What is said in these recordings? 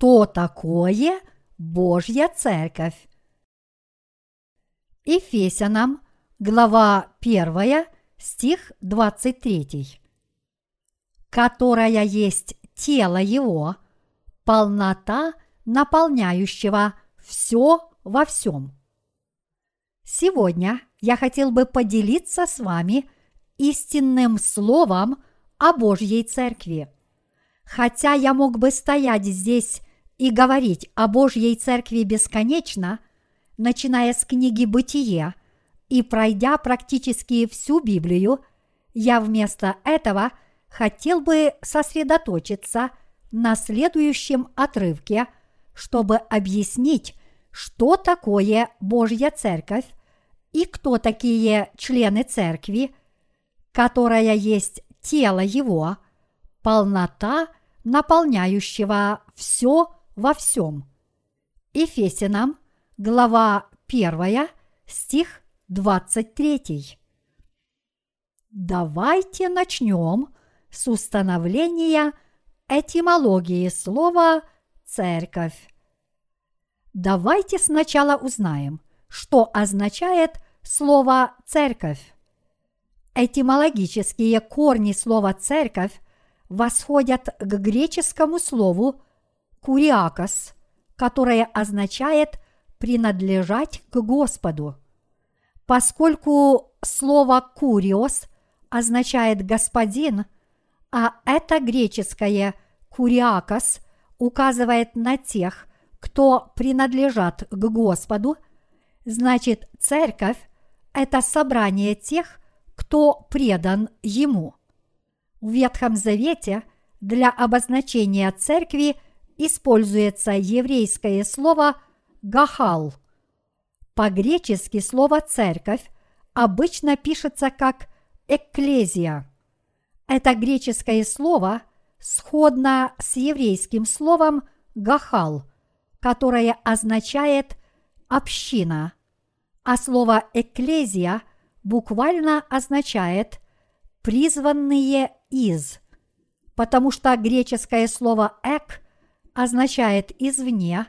что такое Божья Церковь. Ефесянам, глава 1, стих 23. Которая есть тело Его, полнота наполняющего все во всем. Сегодня я хотел бы поделиться с вами истинным словом о Божьей Церкви. Хотя я мог бы стоять здесь и говорить о Божьей Церкви бесконечно, начиная с книги «Бытие» и пройдя практически всю Библию, я вместо этого хотел бы сосредоточиться на следующем отрывке, чтобы объяснить, что такое Божья Церковь и кто такие члены Церкви, которая есть тело Его, полнота, наполняющего все во всем. Ефесянам, глава 1, стих 23. Давайте начнем с установления этимологии слова «церковь». Давайте сначала узнаем, что означает слово «церковь». Этимологические корни слова «церковь» восходят к греческому слову «куриакос», которое означает «принадлежать к Господу». Поскольку слово «куриос» означает «господин», а это греческое «куриакос» указывает на тех, кто принадлежат к Господу, значит церковь – это собрание тех, кто предан Ему. В Ветхом Завете для обозначения церкви используется еврейское слово «гахал». По-гречески слово «церковь» обычно пишется как «экклезия». Это греческое слово сходно с еврейским словом «гахал», которое означает «община», а слово «экклезия» буквально означает «призванные из», потому что греческое слово «эк» означает «извне»,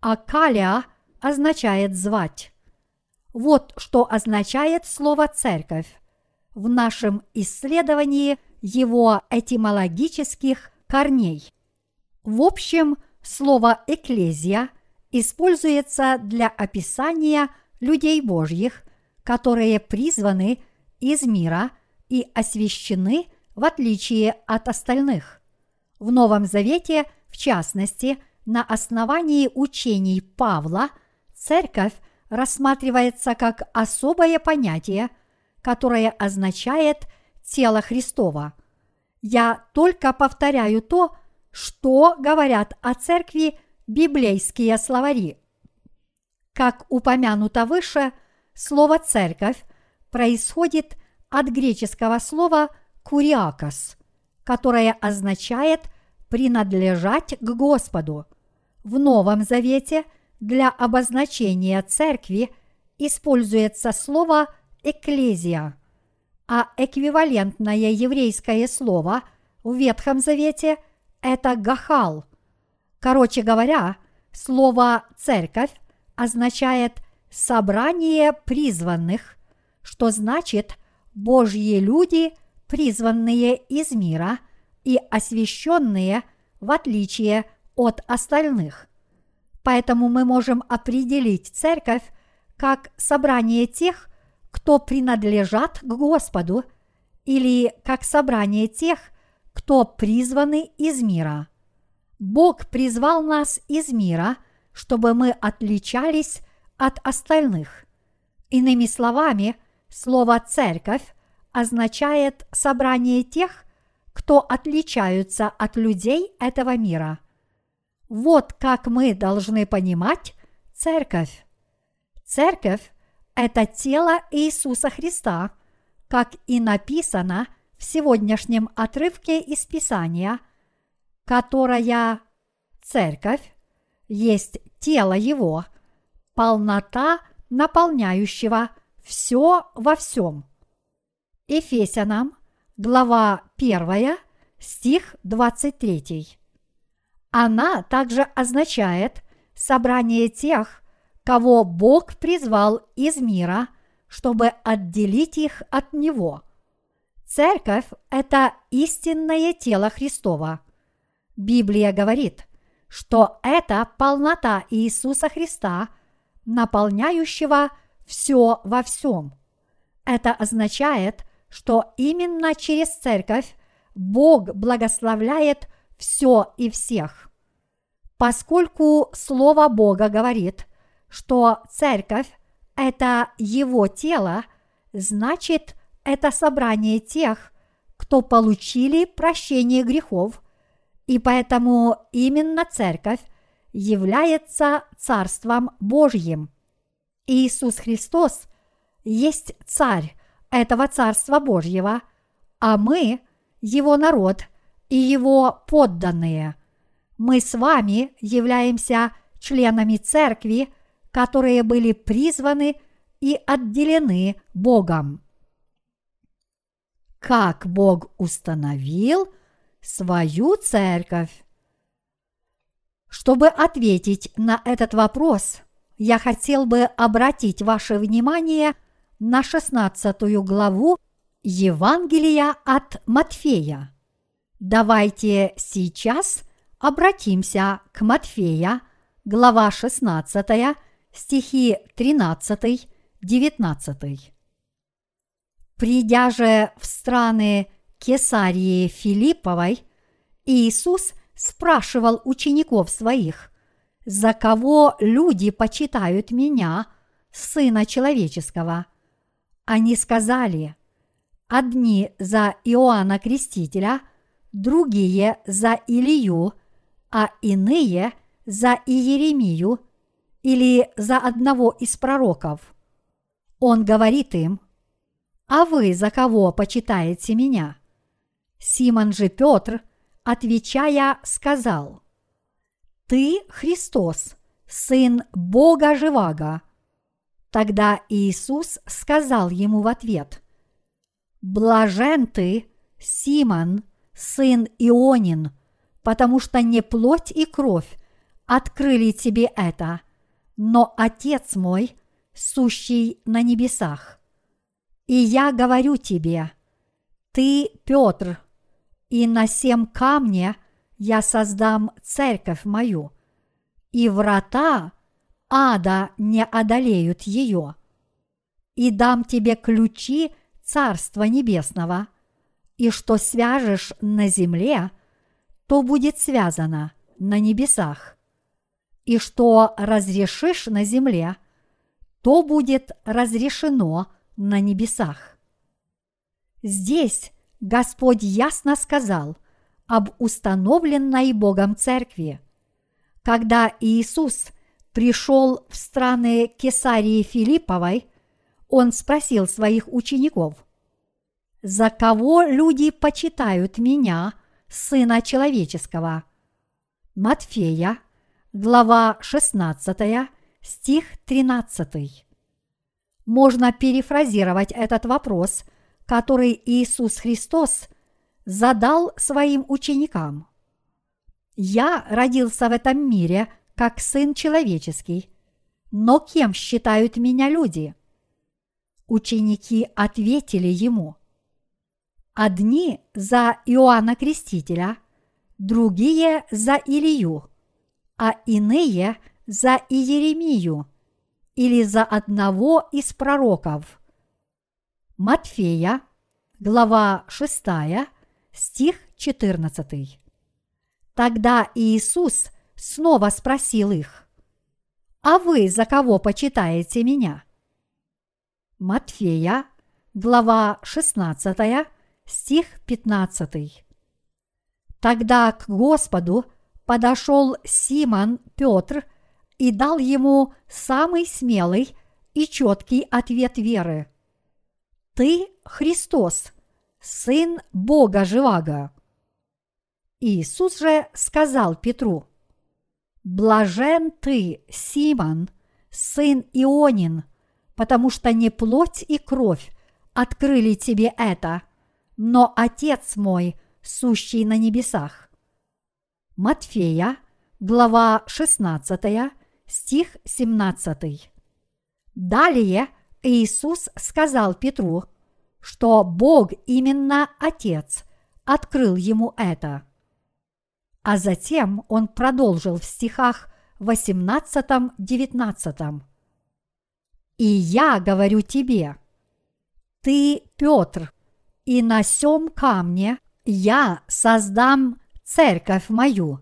а «калия» означает «звать». Вот что означает слово «церковь» в нашем исследовании его этимологических корней. В общем, слово «экклезия» используется для описания людей Божьих, которые призваны из мира и освящены в отличие от остальных. В Новом Завете, в частности, на основании учений Павла, церковь рассматривается как особое понятие, которое означает тело Христова. Я только повторяю то, что говорят о церкви библейские словари. Как упомянуто выше, слово «церковь» происходит от греческого слова «куриакос», которое означает «принадлежать к Господу». В Новом Завете для обозначения церкви используется слово «экклезия», а эквивалентное еврейское слово в Ветхом Завете – это «гахал». Короче говоря, слово «церковь» означает «собрание призванных», что значит «божьи люди, призванные из мира и освященные в отличие от остальных». Поэтому мы можем определить церковь как собрание тех, кто принадлежат к Господу, или как собрание тех, кто призваны из мира. Бог призвал нас из мира, чтобы мы отличались от остальных. Иными словами, слово «церковь» означает собрание тех, кто отличаются от людей этого мира. Вот как мы должны понимать церковь. Церковь – это тело Иисуса Христа, как и написано в сегодняшнем отрывке из Писания, которая церковь есть тело Его, полнота наполняющего все во всем. Ефесянам, глава 1, стих 23. Она также означает собрание тех, кого Бог призвал из мира, чтобы отделить их от Него. Церковь – это истинное тело Христова. Библия говорит, что это полнота Иисуса Христа, наполняющего все во всем. Это означает, что именно через церковь Бог благословляет все и всех. Поскольку Слово Бога говорит, что церковь – это Его тело, значит, это собрание тех, кто получили прощение грехов, и поэтому именно церковь является Царством Божьим. Иисус Христос есть Царь этого Царства Божьего, а мы – Его народ и Его подданные. Мы с вами являемся членами Церкви, которые были призваны и отделены Богом. Как Бог установил свою церковь? Чтобы ответить на этот вопрос, я хотел бы обратить ваше внимание на 16 главу Евангелия от Матфея. Давайте сейчас обратимся к Матфея, глава 16, стихи 13-19. Придя же в страны Кесарии Филипповой, Иисус спрашивал учеников своих, «За кого люди почитают меня, Сына Человеческого?» Они сказали, одни за Иоанна Крестителя, другие за Илью, а иные за Иеремию или за одного из пророков. Он говорит им, «А вы за кого почитаете меня?» Симон же Петр, отвечая, сказал, «Ты Христос, Сын Бога Живаго». Тогда Иисус сказал ему в ответ, «Блажен ты, Симон, сын Ионин, потому что не плоть и кровь открыли тебе это, но Отец мой, сущий на небесах. И я говорю тебе, ты, Петр, и на сем камне я создам церковь мою, и врата ада не одолеют ее. И дам тебе ключи Царства Небесного, и что свяжешь на земле, то будет связано на небесах, и что разрешишь на земле, то будет разрешено на небесах. Здесь Господь ясно сказал об установленной Богом церкви. Когда Иисус пришел в страны Кесарии Филипповой, он спросил своих учеников, «За кого люди почитают меня, Сына Человеческого?» Матфея, глава 16, стих 13. Можно перефразировать этот вопрос – который Иисус Христос задал своим ученикам. Я родился в этом мире как сын человеческий, но кем считают меня люди? Ученики ответили ему. Одни за Иоанна Крестителя, другие за Илью, а иные за Иеремию или за одного из пророков – Матфея, глава 6, стих 14. Тогда Иисус снова спросил их, «А вы за кого почитаете меня?» Матфея, глава 16, стих 15. Тогда к Господу подошел Симон Петр и дал ему самый смелый и четкий ответ веры – ты Христос, Сын Бога Живаго. Иисус же сказал Петру, Блажен ты, Симон, сын Ионин, потому что не плоть и кровь открыли тебе это, но Отец мой, сущий на небесах. Матфея, глава 16, стих 17. Далее Иисус сказал Петру, что Бог именно Отец открыл ему это. А затем он продолжил в стихах 18-19. «И я говорю тебе, ты, Петр, и на сем камне я создам церковь мою,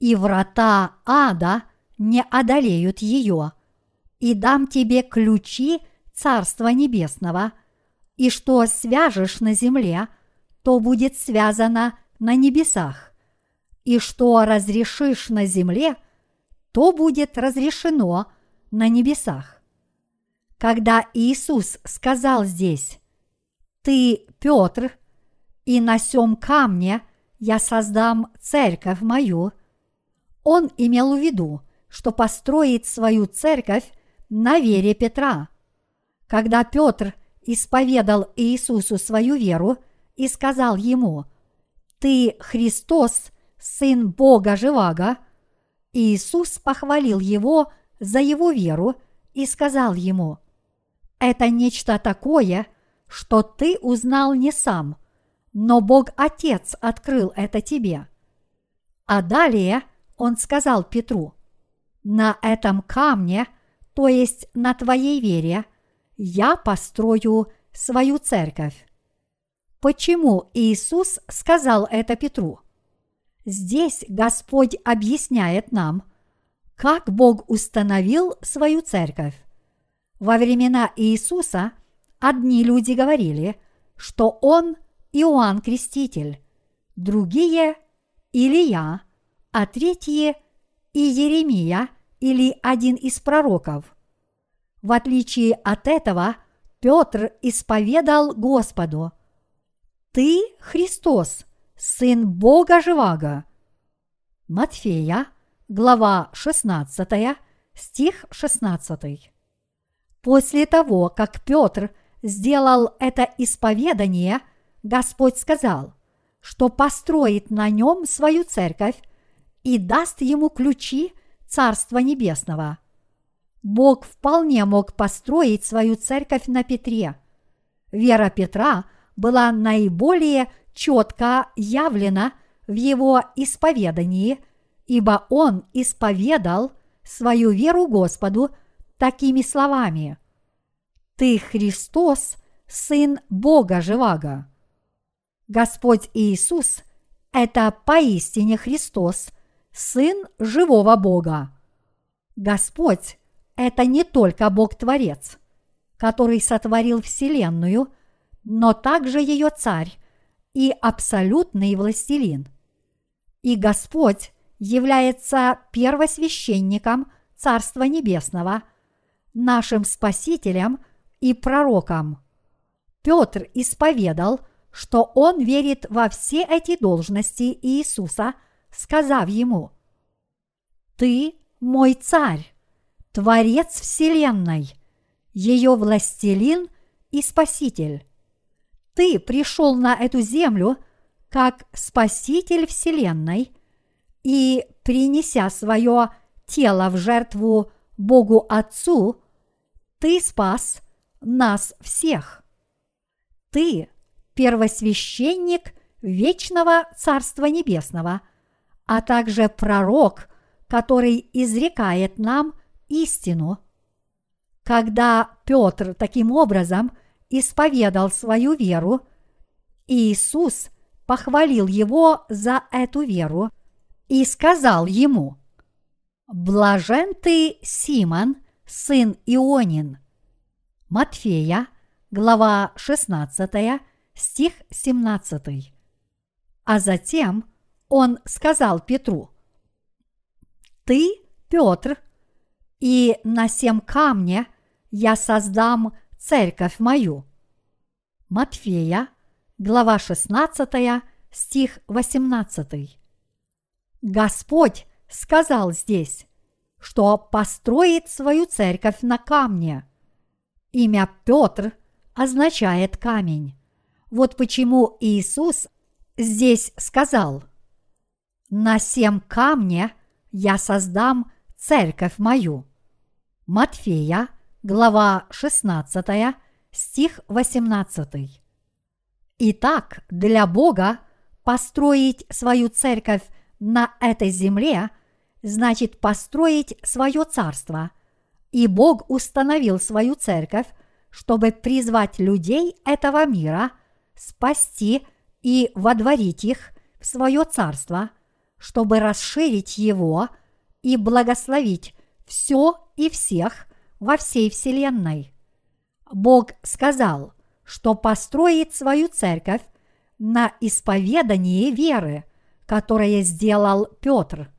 и врата ада не одолеют ее, и дам тебе ключи Царства Небесного, и что свяжешь на земле, то будет связано на небесах, и что разрешишь на земле, то будет разрешено на небесах. Когда Иисус сказал здесь, «Ты, Петр, и на сем камне я создам церковь мою», он имел в виду, что построит свою церковь на вере Петра. Когда Петр исповедал Иисусу свою веру и сказал ему, «Ты Христос, Сын Бога Живаго», Иисус похвалил его за его веру и сказал ему, это нечто такое, что ты узнал не сам, но Бог Отец открыл это тебе. А далее он сказал Петру, на этом камне, то есть на твоей вере, я построю свою церковь. Почему Иисус сказал это Петру? Здесь Господь объясняет нам, как Бог установил свою церковь. Во времена Иисуса одни люди говорили, что он Иоанн Креститель, другие – Илия, а третьи – и Еремия или один из пророков. В отличие от этого, Петр исповедал Господу – «Ты Христос, Сын Бога Живаго». Матфея, глава 16, стих 16. После того, как Петр сделал это исповедание, Господь сказал, что построит на нем свою церковь и даст ему ключи Царства Небесного. Бог вполне мог построить свою церковь на Петре. Вера Петра была наиболее четко явлена в его исповедании, ибо он исповедал свою веру Господу – такими словами «Ты Христос, Сын Бога Живаго». Господь Иисус – это поистине Христос, Сын живого Бога. Господь – это не только Бог-творец, который сотворил Вселенную, но также ее царь и абсолютный властелин. И Господь является первосвященником Царства Небесного – нашим Спасителем и пророком. Петр исповедал, что он верит во все эти должности Иисуса, сказав ему, «Ты мой царь, Творец Вселенной, ее властелин и Спаситель. Ты пришел на эту землю как Спаситель Вселенной и, принеся свое тело в жертву Богу Отцу, ты спас нас всех. Ты первосвященник вечного Царства Небесного, а также пророк, который изрекает нам истину. Когда Петр таким образом исповедал свою веру, Иисус похвалил его за эту веру и сказал ему, «Блажен ты, Симон, сын Ионин. Матфея, глава 16, стих 17. А затем он сказал Петру, «Ты, Петр, и на сем камне я создам церковь мою». Матфея, глава 16, стих 18. Господь сказал здесь, что построит свою церковь на камне. Имя Петр означает камень. Вот почему Иисус здесь сказал на семь камне я создам церковь мою. Матфея, глава 16, стих 18. Итак, для Бога построить свою церковь на этой земле значит построить свое царство. И Бог установил свою церковь, чтобы призвать людей этого мира, спасти и водворить их в свое царство, чтобы расширить его и благословить все и всех во всей Вселенной. Бог сказал, что построит свою церковь на исповедании веры, которое сделал Петр.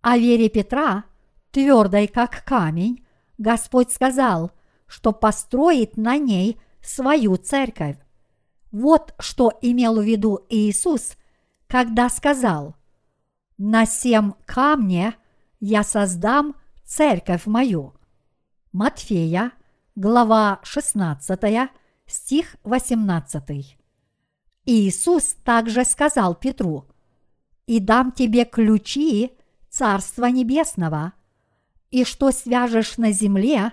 О вере Петра, твердой как камень, Господь сказал, что построит на ней свою церковь. Вот что имел в виду Иисус, когда сказал «На семь камне я создам церковь мою». Матфея, глава 16, стих 18. Иисус также сказал Петру, «И дам тебе ключи Царства Небесного, и что свяжешь на земле,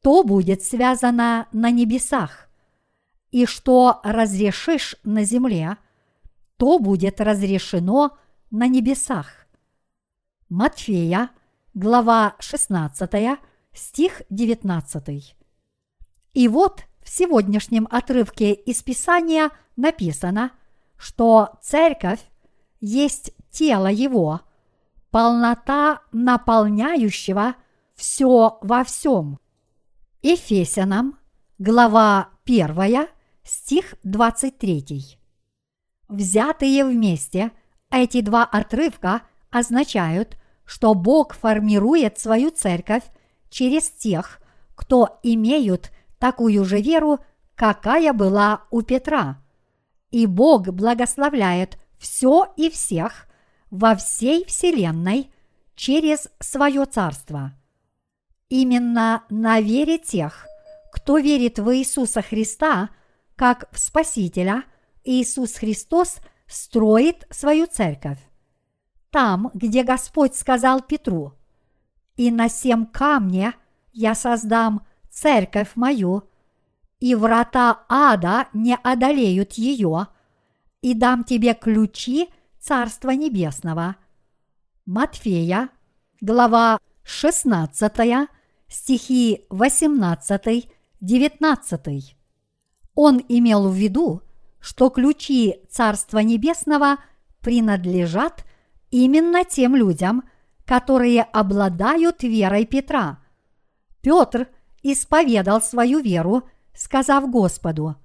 то будет связано на небесах, и что разрешишь на земле, то будет разрешено на небесах». Матфея, глава 16, стих 19. И вот в сегодняшнем отрывке из Писания написано, что церковь есть тело его, полнота наполняющего все во всем. Ефесянам, глава 1, стих 23. Взятые вместе, эти два отрывка означают, что Бог формирует свою церковь через тех, кто имеют такую же веру, какая была у Петра. И Бог благословляет все и всех во всей Вселенной через свое царство. Именно на вере тех, кто верит в Иисуса Христа как в Спасителя, Иисус Христос строит свою церковь. Там, где Господь сказал Петру, «И на семь камне я создам церковь мою, и врата ада не одолеют ее, и дам тебе ключи Царства Небесного. Матфея, глава 16, стихи 18-19. Он имел в виду, что ключи Царства Небесного принадлежат именно тем людям, которые обладают верой Петра. Петр – исповедал свою веру, сказав Господу,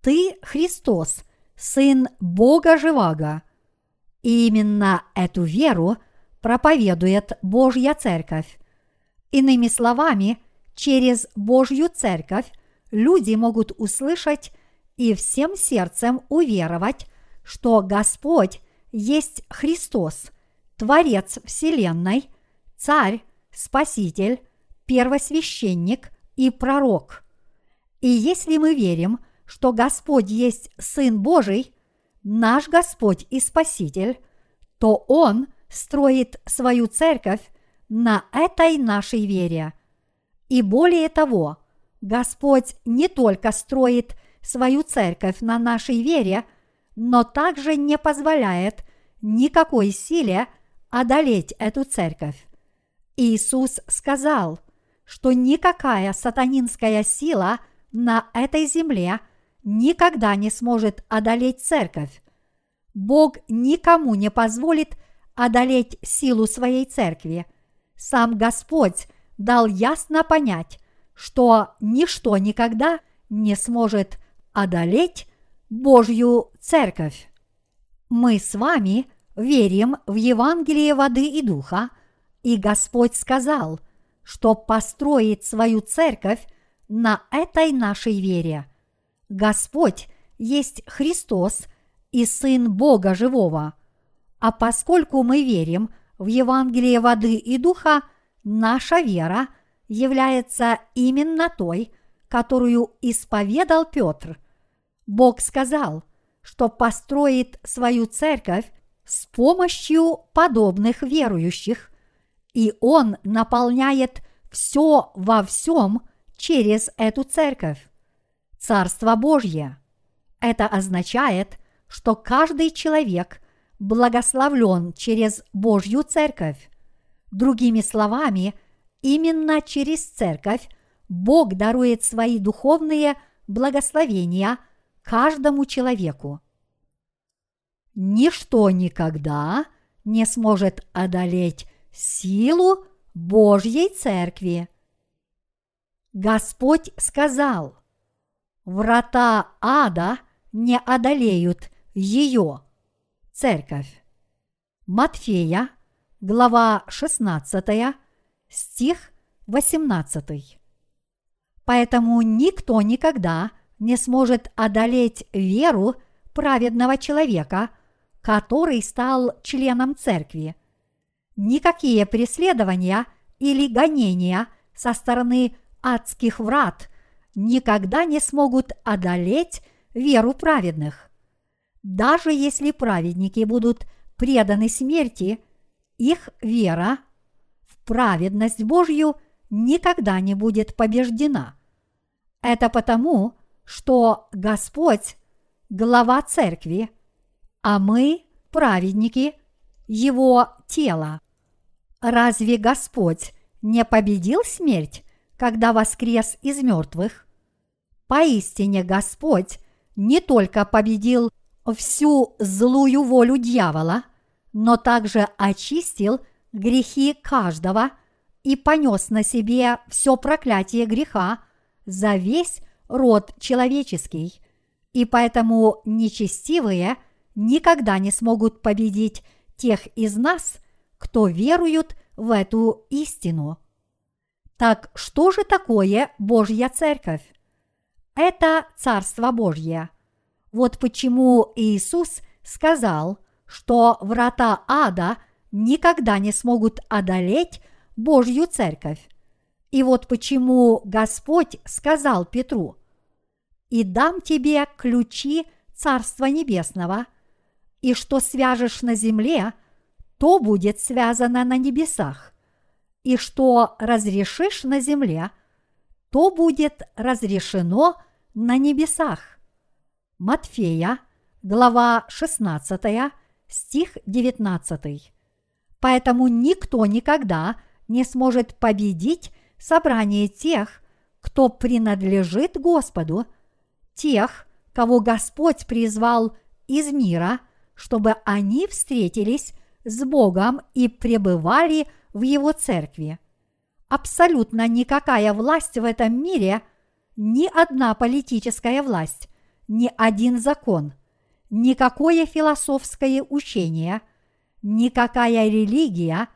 «Ты Христос, Сын Бога Живаго». И именно эту веру проповедует Божья Церковь. Иными словами, через Божью Церковь люди могут услышать и всем сердцем уверовать, что Господь есть Христос, Творец Вселенной, Царь, Спаситель, первосвященник и пророк. И если мы верим, что Господь есть Сын Божий, наш Господь и Спаситель, то Он строит свою церковь на этой нашей вере. И более того, Господь не только строит свою церковь на нашей вере, но также не позволяет никакой силе одолеть эту церковь. Иисус сказал – что никакая сатанинская сила на этой земле никогда не сможет одолеть церковь. Бог никому не позволит одолеть силу своей церкви. Сам Господь дал ясно понять, что ничто никогда не сможет одолеть Божью церковь. Мы с вами верим в Евангелие воды и духа, и Господь сказал – что построит свою церковь на этой нашей вере. Господь есть Христос и Сын Бога Живого. А поскольку мы верим в Евангелие воды и духа, наша вера является именно той, которую исповедал Петр. Бог сказал, что построит свою церковь с помощью подобных верующих, и Он наполняет все во всем через эту церковь. Царство Божье. Это означает, что каждый человек благословлен через Божью церковь. Другими словами, именно через церковь Бог дарует свои духовные благословения каждому человеку. Ничто никогда не сможет одолеть силу Божьей Церкви. Господь сказал, врата ада не одолеют ее, Церковь. Матфея, глава 16, стих 18. Поэтому никто никогда не сможет одолеть веру праведного человека, который стал членом церкви. Никакие преследования или гонения со стороны адских врат никогда не смогут одолеть веру праведных. Даже если праведники будут преданы смерти, их вера в праведность Божью никогда не будет побеждена – это потому, что Господь – глава церкви, а мы – праведники Его тела. Разве Господь не победил смерть, когда воскрес из мертвых? Поистине Господь не только победил всю злую волю дьявола, но также очистил грехи каждого и понес на себе все проклятие греха – за весь род человеческий, и поэтому нечестивые никогда не смогут победить тех из нас, кто веруют в эту истину. Так что же такое Божья Церковь? Это Царство Божье. Вот почему Иисус сказал, что врата ада никогда не смогут одолеть Божью Церковь. И вот почему Господь сказал Петру, «И дам тебе ключи Царства Небесного, и что свяжешь на земле, то будет связано на небесах, и что разрешишь на земле, то будет разрешено на небесах». Матфея, глава 16, стих 19. Поэтому никто никогда не сможет победить собрание тех, кто принадлежит Господу, тех, кого Господь призвал из мира, чтобы они встретились с Богом и пребывали в Его церкви. Абсолютно никакая власть в этом мире, ни одна политическая власть, ни один закон, никакое философское учение, никакая религия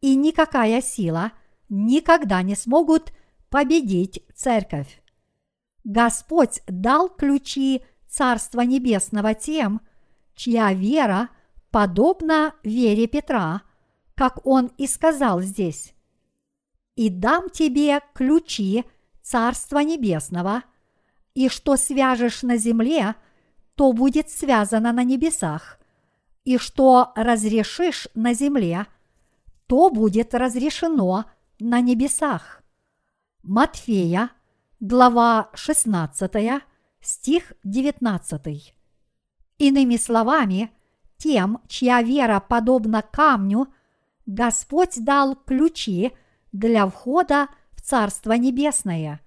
и никакая сила – никогда не смогут победить церковь. Господь дал ключи Царства Небесного тем, чья вера подобна вере Петра, как он и сказал здесь. «И дам тебе ключи Царства Небесного, и что свяжешь на земле, то будет связано на небесах, и что разрешишь на земле, то будет разрешено на небесах. Матфея, глава 16, стих 19. Иными словами, тем, чья вера подобна камню, Господь дал ключи для входа в Царство Небесное.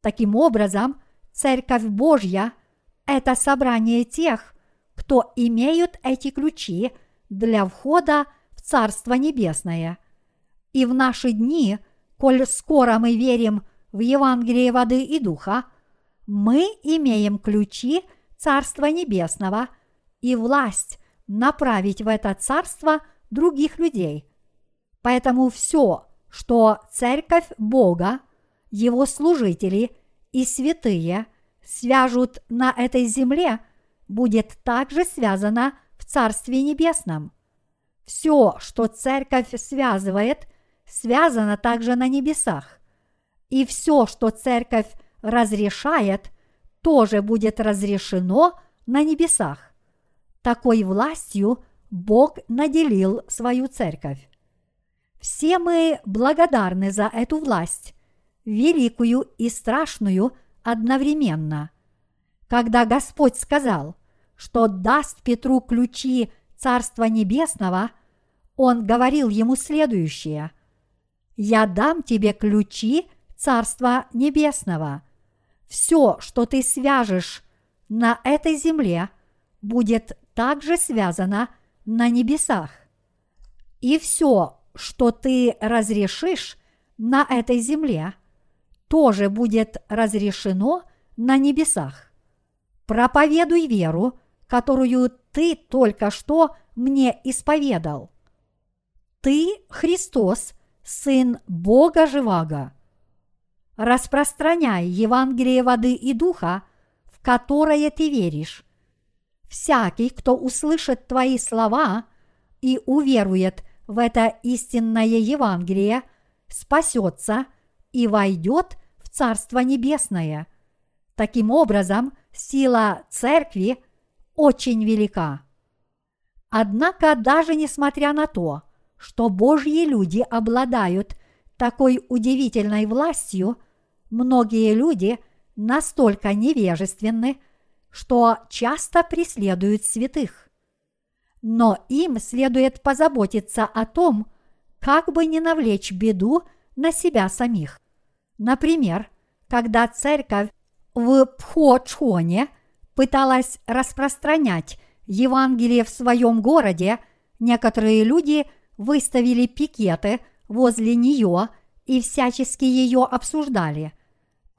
Таким образом, Церковь Божья – это собрание тех, кто имеют эти ключи для входа в Царство Небесное – и в наши дни, коль скоро мы верим в Евангелие воды и духа, мы имеем ключи Царства Небесного и власть направить в это царство других людей. Поэтому все, что Церковь Бога, Его служители и святые свяжут на этой земле, будет также связано в Царстве Небесном. Все, что Церковь связывает – связано также на небесах. И все, что церковь разрешает, тоже будет разрешено на небесах. Такой властью Бог наделил свою церковь. Все мы благодарны за эту власть, великую и страшную одновременно. Когда Господь сказал, что даст Петру ключи Царства Небесного, Он говорил ему следующее. «Я дам тебе ключи Царства Небесного. Все, что ты свяжешь на этой земле, будет также связано на небесах. И все, что ты разрешишь на этой земле, тоже будет разрешено на небесах. Проповедуй веру, которую ты только что мне исповедал. Ты Христос, Сын Бога Живаго. Распространяй Евангелие воды и духа, в которое ты веришь. Всякий, кто услышит твои слова и уверует в это истинное Евангелие, спасется и войдет в Царство Небесное. Таким образом, сила Церкви очень велика. Однако, даже несмотря на то, что Божьи люди обладают такой удивительной властью, многие люди настолько невежественны, что часто преследуют святых. Но им следует позаботиться о том, как бы не навлечь беду на себя самих. Например, когда церковь в Пхочхоне пыталась распространять Евангелие в своем городе, некоторые люди выставили пикеты возле нее и всячески ее обсуждали.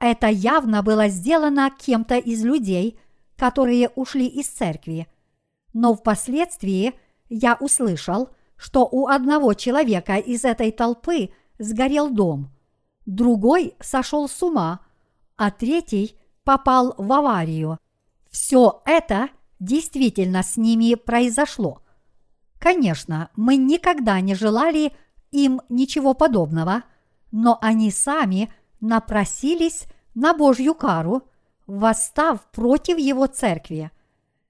Это явно было сделано кем-то из людей – которые ушли из церкви. Но впоследствии я услышал, что у одного человека из этой толпы сгорел дом, другой сошел с ума, а третий попал в аварию. Все это действительно с ними произошло. Конечно, мы никогда не желали им ничего подобного, но они сами напросились на Божью кару восстав против его церкви.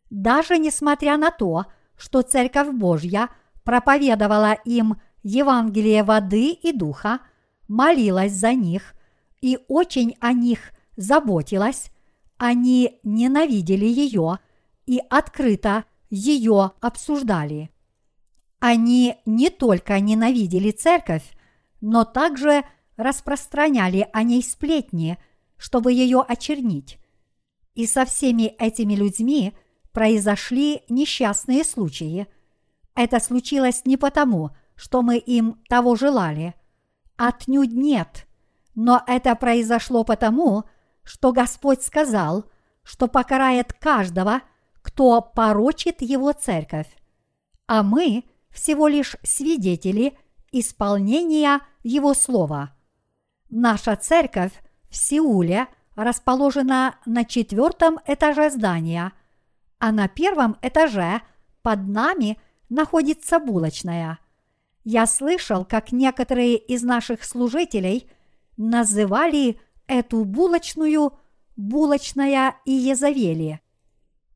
Даже несмотря на то, что Церковь Божья проповедовала им Евангелие воды и духа, молилась за них и очень о них заботилась, они ненавидели ее и открыто ее обсуждали. Они не только ненавидели церковь, но также распространяли о ней сплетни, чтобы ее очернить. И со всеми этими людьми произошли несчастные случаи. Это случилось не потому, что мы им того желали. Отнюдь нет. Но это произошло потому, что Господь сказал, что покарает каждого, кто порочит его церковь. А мы всего лишь свидетели исполнения его слова. Наша церковь в Сеуле – расположена на четвертом этаже здания, а на первом этаже под нами находится булочная. Я слышал, как некоторые из наших служителей называли эту булочную булочная Иезавели.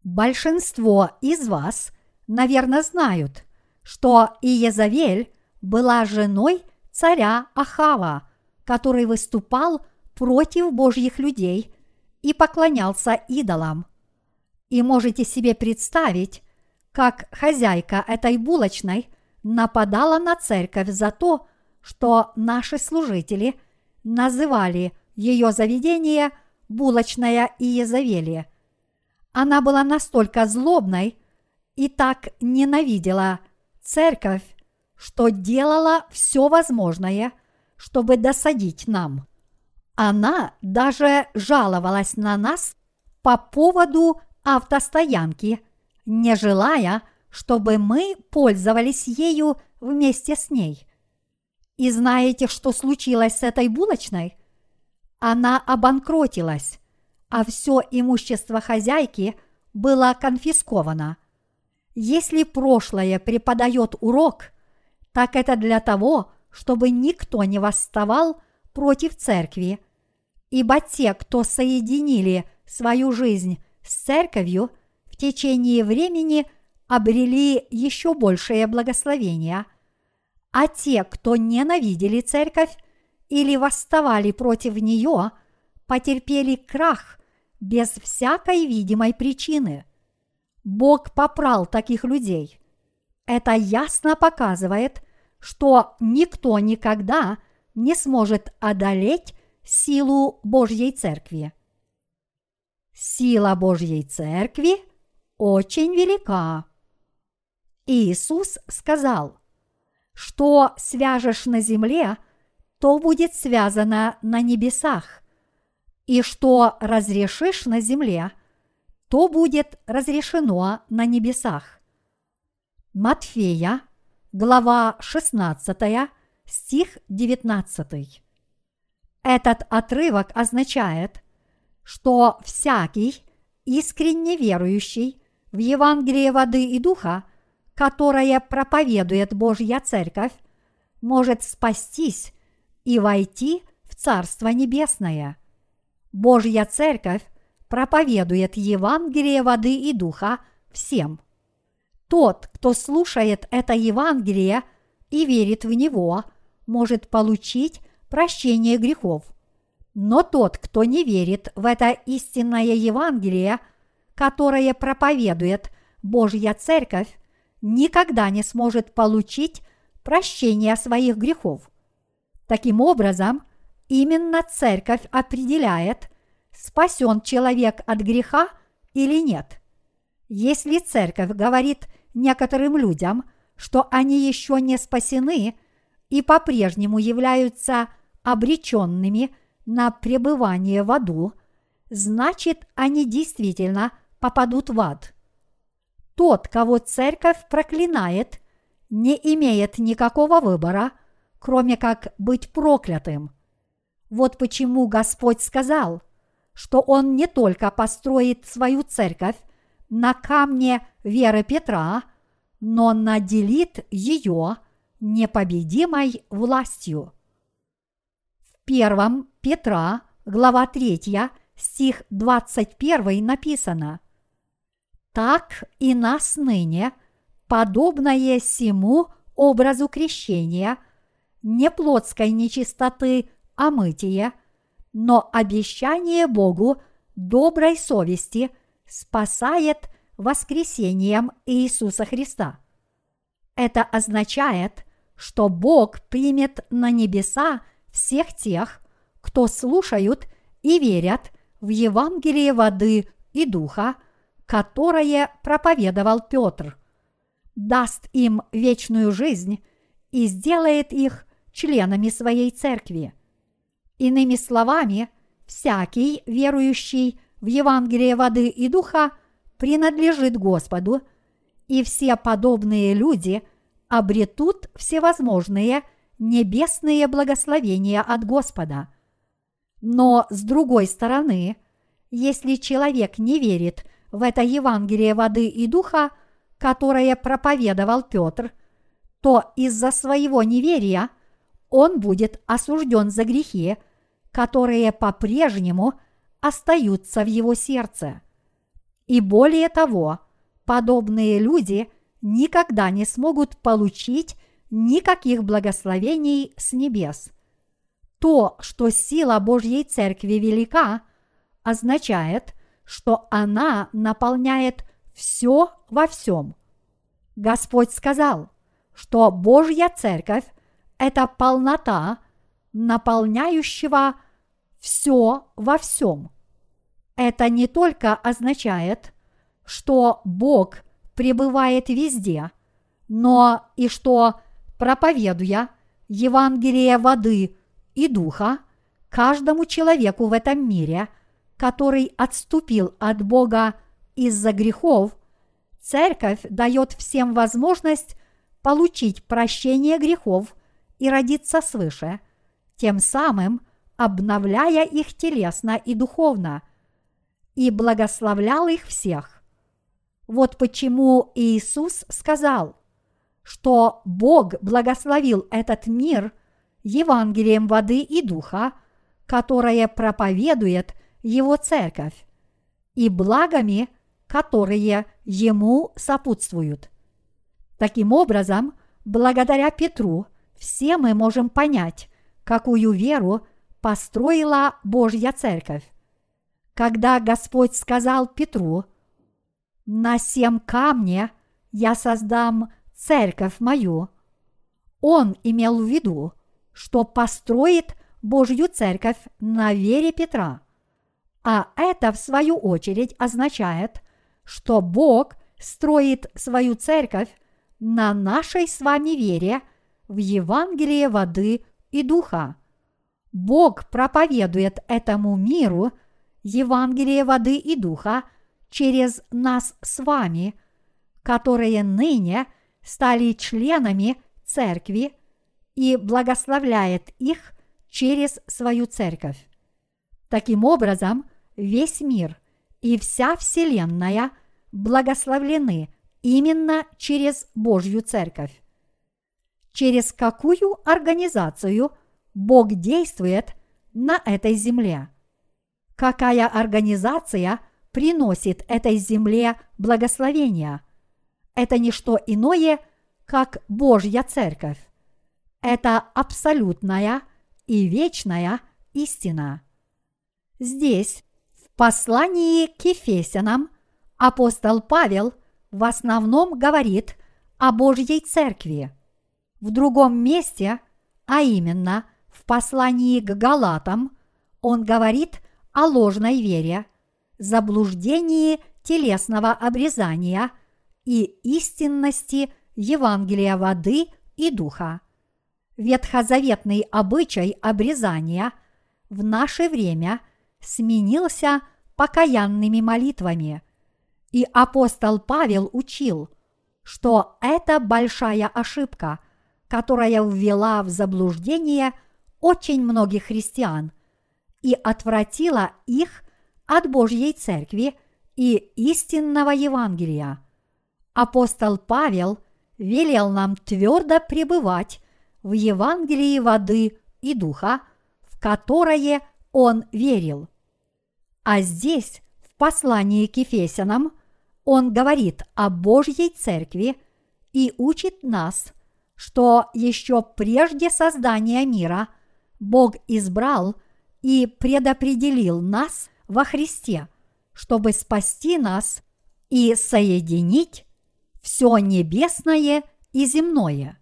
Большинство из вас, наверное, знают, что Иезавель была женой царя Ахава, который выступал против Божьих людей и поклонялся идолам. И можете себе представить, как хозяйка этой булочной нападала на церковь за то, что наши служители называли ее заведение булочная Иезавелия. Она была настолько злобной и так ненавидела церковь, что делала все возможное, чтобы досадить нам. Она даже жаловалась на нас по поводу автостоянки, не желая, чтобы мы пользовались ею вместе с ней. И знаете, что случилось с этой булочной? Она обанкротилась, а все имущество хозяйки было конфисковано. Если прошлое преподает урок, так это для того, чтобы никто не восставал против церкви, ибо те, кто соединили свою жизнь с церковью, в течение времени обрели еще большее благословение, а те, кто ненавидели церковь или восставали против нее, потерпели крах без всякой видимой причины. Бог попрал таких людей. Это ясно показывает, что никто никогда не сможет одолеть силу Божьей Церкви. Сила Божьей Церкви очень велика. Иисус сказал, что свяжешь на земле, то будет связано на небесах, и что разрешишь на земле, то будет разрешено на небесах. Матфея, глава 16, стих 19. Этот отрывок означает, что всякий искренне верующий в Евангелие воды и духа, которое проповедует Божья Церковь, может спастись и войти в Царство Небесное. Божья Церковь проповедует Евангелие воды и духа всем. Тот, кто слушает это Евангелие и верит в него, может получить прощение грехов. Но тот, кто не верит в это истинное Евангелие, которое проповедует Божья Церковь, никогда не сможет получить прощение своих грехов. Таким образом, именно Церковь определяет, спасен человек от греха или нет. Если Церковь говорит некоторым людям, что они еще не спасены и по-прежнему являются обреченными на пребывание в аду, значит, они действительно попадут в ад. Тот, кого церковь проклинает, не имеет никакого выбора, кроме как быть проклятым. Вот почему Господь сказал, что Он не только построит свою церковь на камне веры Петра, но наделит ее непобедимой властью. 1 Петра, глава 3, стих 21 написано «Так и нас ныне, подобное сему образу крещения, не плотской нечистоты, а мытие, но обещание Богу доброй совести спасает воскресением Иисуса Христа. Это означает, что Бог примет на небеса – всех тех, кто слушают и верят в Евангелие воды и духа, которое проповедовал Петр, даст им вечную жизнь и сделает их членами своей церкви. Иными словами, всякий верующий в Евангелие воды и духа принадлежит Господу, и все подобные люди обретут всевозможные – небесные благословения от Господа. Но с другой стороны, если человек не верит в это Евангелие воды и духа, которое проповедовал Петр, то из-за своего неверия он будет осужден за грехи, которые по-прежнему остаются в его сердце. И более того, подобные люди никогда не смогут получить никаких благословений с небес. То, что сила Божьей Церкви велика, означает, что она наполняет все во всем. Господь сказал, что Божья Церковь – это полнота, наполняющего все во всем. Это не только означает, что Бог пребывает везде, но и что проповедуя Евангелие воды и духа каждому человеку в этом мире, который отступил от Бога из-за грехов, церковь дает всем возможность получить прощение грехов и родиться свыше, тем самым обновляя их телесно и духовно, и благословлял их всех. Вот почему Иисус сказал – что Бог благословил этот мир Евангелием воды и духа, которое проповедует Его церковь, и благами которые ему сопутствуют. Таким образом, благодаря Петру все мы можем понять, какую веру построила Божья Церковь. Когда Господь сказал Петру, «На семь камне я создам церковь мою», он имел в виду, что построит Божью церковь на вере Петра. А это, в свою очередь, означает, что Бог строит свою церковь на нашей с вами вере в Евангелие воды и духа. Бог проповедует этому миру Евангелие воды и духа через нас с вами, которые ныне стали членами церкви и благословляет их через свою церковь. Таким образом, весь мир и вся Вселенная благословлены именно через Божью церковь. Через какую организацию Бог действует на этой земле? Какая организация приносит этой земле благословение? Это не что иное, как Божья церковь. Это абсолютная и вечная истина. Здесь, в послании к Ефесянам, апостол Павел в основном говорит о Божьей церкви. В другом месте, а именно в послании к Галатам, он говорит о ложной вере, заблуждении телесного обрезания и истинности Евангелия воды и духа. Ветхозаветный обычай обрезания в наше время сменился покаянными молитвами, и апостол Павел учил, что это большая ошибка, которая ввела в заблуждение очень многих христиан и отвратила их от Божьей Церкви и истинного Евангелия. Апостол Павел велел нам твердо пребывать в Евангелии воды и духа, в которое он верил. А здесь, в послании к Ефесянам, он говорит о Божьей Церкви и учит нас, что еще прежде создания мира Бог избрал и предопределил нас во Христе, чтобы спасти нас и соединить все небесное и земное.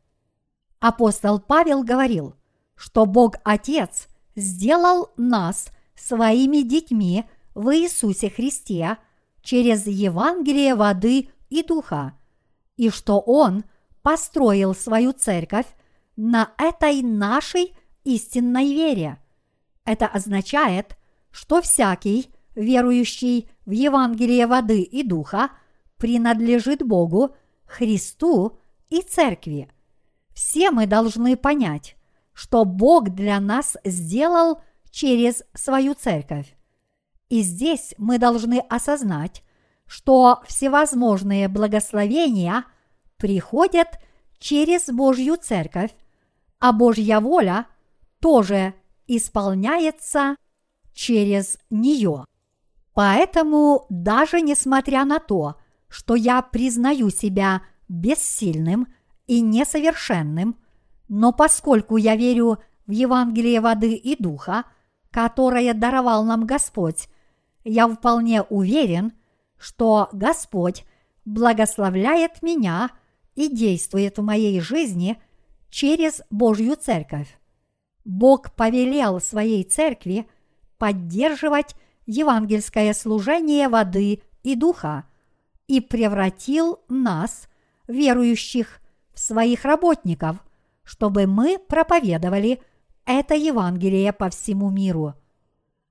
Апостол Павел говорил, что Бог Отец сделал нас своими детьми в Иисусе Христе через Евангелие воды и духа, и что Он построил свою церковь на этой нашей истинной вере. Это означает, что всякий, верующий в Евангелие воды и духа – принадлежит Богу, Христу и Церкви. Все мы должны понять, что Бог для нас сделал через свою церковь. И здесь мы должны осознать, что всевозможные благословения приходят через Божью церковь, а Божья воля тоже исполняется через нее. Поэтому даже несмотря на то, что я признаю себя бессильным и несовершенным, но поскольку я верю в Евангелие воды и духа, которое даровал нам Господь, я вполне уверен, что Господь благословляет меня и действует в моей жизни через Божью Церковь. Бог повелел своей церкви поддерживать евангельское служение воды и духа – и превратил нас, верующих, в своих работников, чтобы мы проповедовали это Евангелие по всему миру.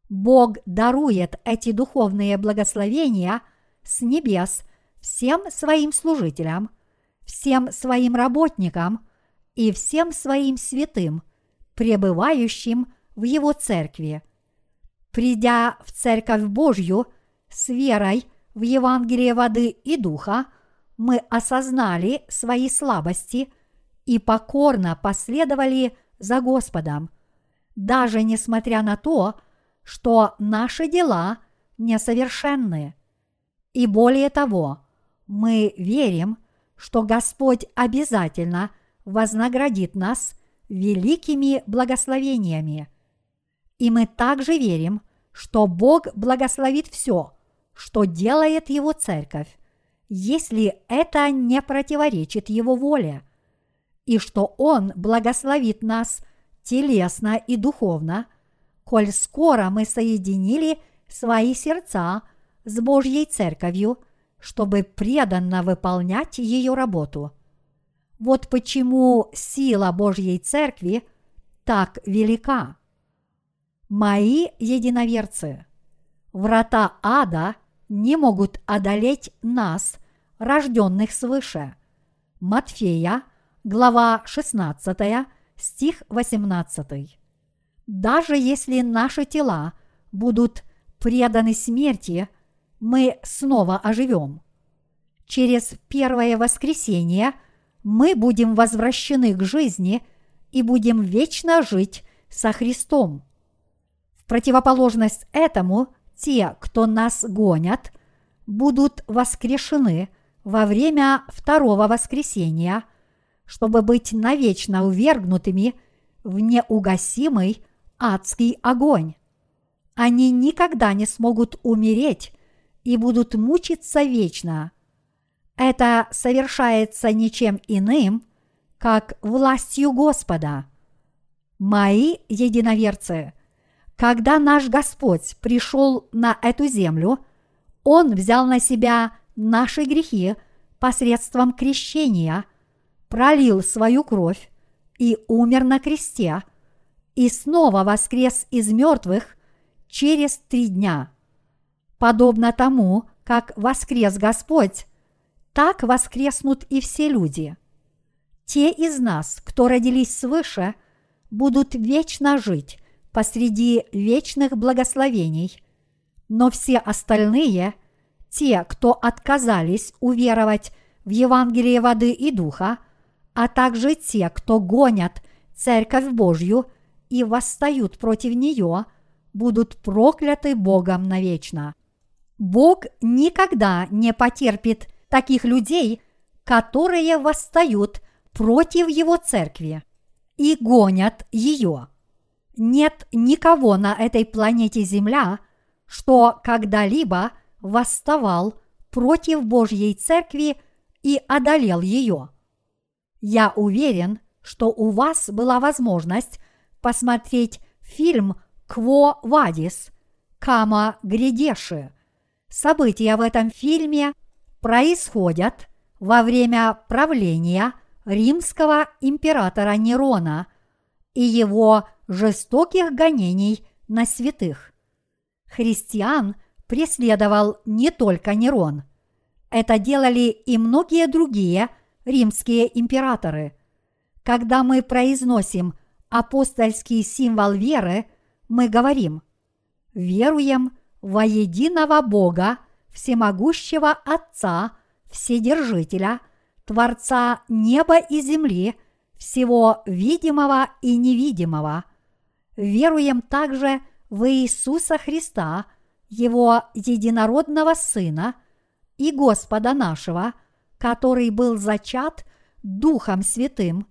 Бог дарует эти духовные благословения с небес всем своим служителям, всем своим работникам и всем своим святым, пребывающим в Его церкви. Придя в Церковь Божью с верой в Евангелие воды и духа, мы осознали свои слабости и покорно последовали за Господом, даже несмотря на то, что наши дела несовершенны. И более того, мы верим, что Господь обязательно вознаградит нас великими благословениями. И мы также верим, что Бог благословит все, что делает Его церковь, если это не противоречит Его воле, и что Он благословит нас телесно и духовно, коль скоро мы соединили свои сердца с Божьей церковью, чтобы преданно выполнять ее работу. Вот почему сила Божьей церкви так велика. Мои единоверцы, врата ада не могут одолеть нас, рожденных свыше. Матфея, глава 16, стих 18. Даже если наши тела будут преданы смерти, мы снова оживем. Через первое воскресенье мы будем возвращены к жизни и будем вечно жить со Христом. В противоположность этому те, кто нас гонят, будут воскрешены во время второго воскресения, чтобы быть навечно увергнутыми в неугасимый адский огонь. Они никогда не смогут умереть и будут мучиться вечно. Это совершается ничем иным, как властью Господа. Мои единоверцы, когда наш Господь пришел на эту землю, Он взял на себя наши грехи посредством крещения, пролил свою кровь и умер на кресте, и снова воскрес из мертвых через три дня. Подобно тому, как воскрес Господь, так воскреснут и все люди. Те из нас, кто родились свыше, будут вечно жить посреди вечных благословений, но все остальные, те, кто отказались уверовать в Евангелие воды и духа, а также те, кто гонят Церковь Божью и восстают против нее, будут прокляты Богом навечно. Бог никогда не потерпит таких людей, которые восстают против Его церкви и гонят ее. Нет никого на этой планете Земля, что когда-либо восставал против Божьей церкви и одолел ее. Я уверен, что у вас была возможность посмотреть фильм «Кво Вадис» Кама Гридеши. События в этом фильме происходят во время правления римского императора Нерона и его жестоких гонений на святых. Христиан преследовал не только Нерон. Это делали и многие другие римские императоры. Когда мы произносим апостольский символ веры, мы говорим «Веруем во единого Бога, всемогущего Отца, Вседержителя, Творца неба и земли, всего видимого и невидимого. Веруем также в Иисуса Христа, Его единородного Сына и Господа нашего, который был зачат Духом Святым,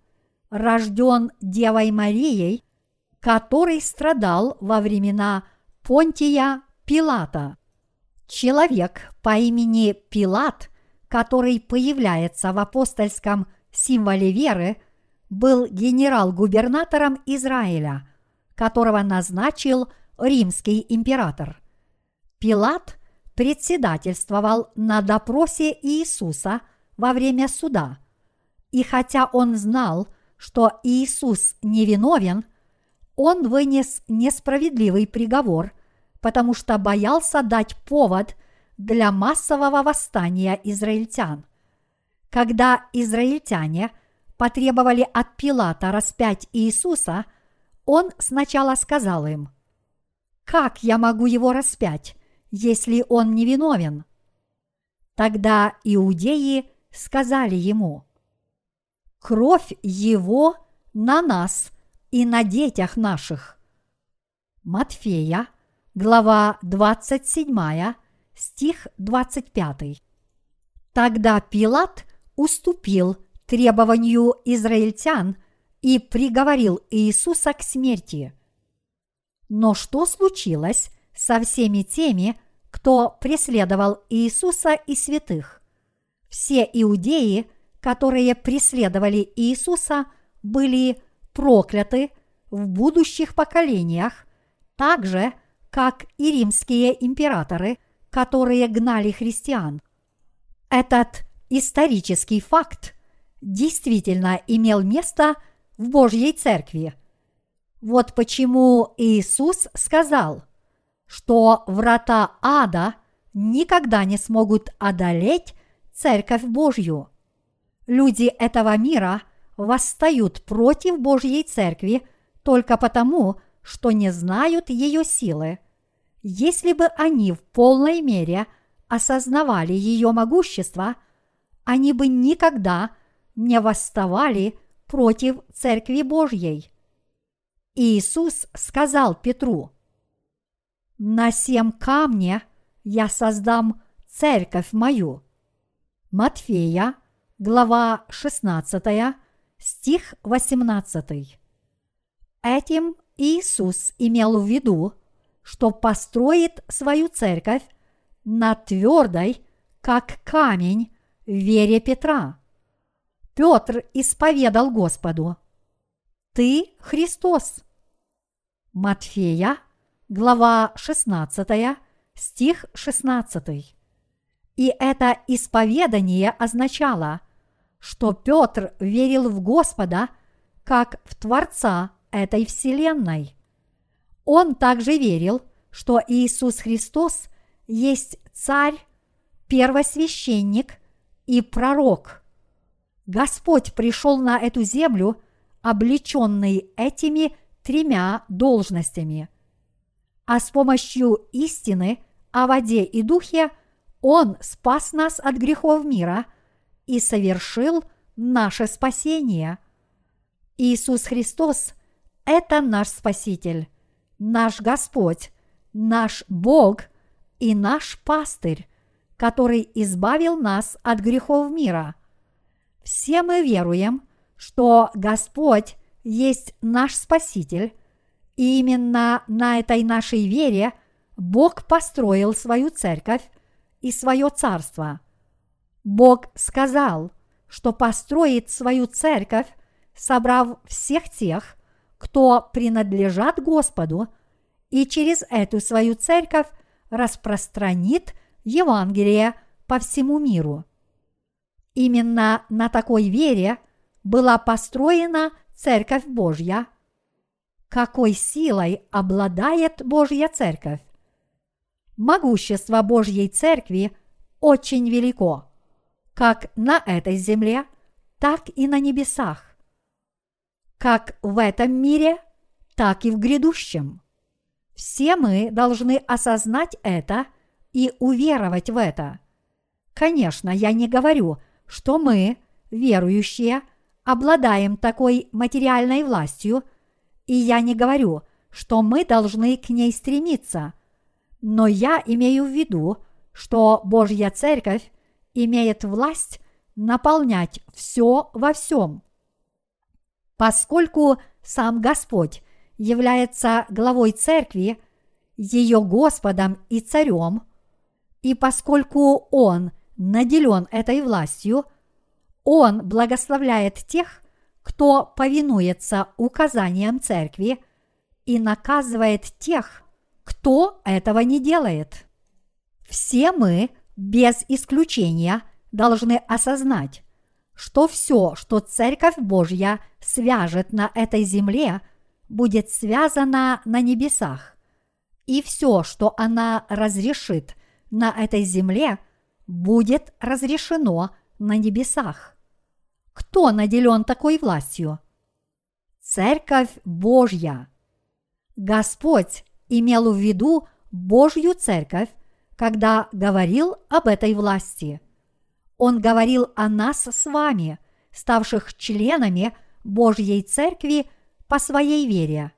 рожден Девой Марией, который страдал во времена Понтия Пилата. Человек по имени Пилат, который появляется в апостольском символе веры, был генерал-губернатором Израиля, которого назначил римский император. Пилат председательствовал на допросе Иисуса во время суда. И хотя он знал, что Иисус невиновен, он вынес несправедливый приговор – потому что боялся дать повод для массового восстания израильтян. Когда израильтяне потребовали от Пилата распять Иисуса, он сначала сказал им, «Как я могу его распять, если он невиновен?» Тогда иудеи сказали ему, «Кровь его на нас и на детях наших». Матфея – глава 27, стих 25. Тогда Пилат уступил требованию израильтян и приговорил Иисуса к смерти. Но что случилось со всеми теми, кто преследовал Иисуса и святых? Все иудеи, которые преследовали Иисуса, были прокляты в будущих поколениях, так же, как и римские императоры, которые гнали христиан. Этот исторический факт действительно имел место в Божьей Церкви. Вот почему Иисус сказал, что врата ада никогда не смогут одолеть Церковь Божью. Люди этого мира восстают против Божьей Церкви только потому, что не знают ее силы. Если бы они в полной мере осознавали ее могущество, они бы никогда не восставали против Церкви Божьей. Иисус сказал Петру, «На семь камне я создам церковь мою». Матфея, глава 16, стих 18. Этим Иисус имел в виду, что построит свою церковь на твердой, как камень, вере Петра. Петр исповедал Господу. Ты Христос. Матфея, глава 16, стих 16. И это исповедание означало, что Петр верил в Господа как в Творца этой вселенной. Он также верил, что Иисус Христос есть царь, первосвященник и пророк. Господь пришел на эту землю, облеченный этими тремя должностями. А с помощью истины о воде и духе Он спас нас от грехов мира и совершил наше спасение. Иисус Христос – это наш Спаситель, наш Господь, наш Бог и наш пастырь, который избавил нас от грехов мира. Все мы веруем, что Господь есть наш Спаситель, и именно на этой нашей вере Бог построил свою церковь и свое царство. Бог сказал, что построит свою церковь, собрав всех тех, кто принадлежат Господу, и через эту свою церковь распространит Евангелие по всему миру. Именно на такой вере была построена Церковь Божья. Какой силой обладает Божья Церковь? Могущество Божьей Церкви очень велико, как на этой земле, так и на небесах как в этом мире, так и в грядущем. Все мы должны осознать это и уверовать в это. Конечно, я не говорю, что мы, верующие, обладаем такой материальной властью, и я не говорю, что мы должны к ней стремиться, но я имею в виду, что Божья Церковь имеет власть наполнять все во всем – Поскольку сам Господь является главой церкви, ее Господом и царем, и поскольку Он наделен этой властью, Он благословляет тех, кто повинуется указаниям церкви и наказывает тех, кто этого не делает. Все мы, без исключения, должны осознать, что все, что Церковь Божья свяжет на этой земле, будет связано на небесах, и все, что она разрешит на этой земле, будет разрешено на небесах. Кто наделен такой властью? Церковь Божья. Господь имел в виду Божью церковь, когда говорил об этой власти – он говорил о нас с вами, ставших членами Божьей Церкви по своей вере.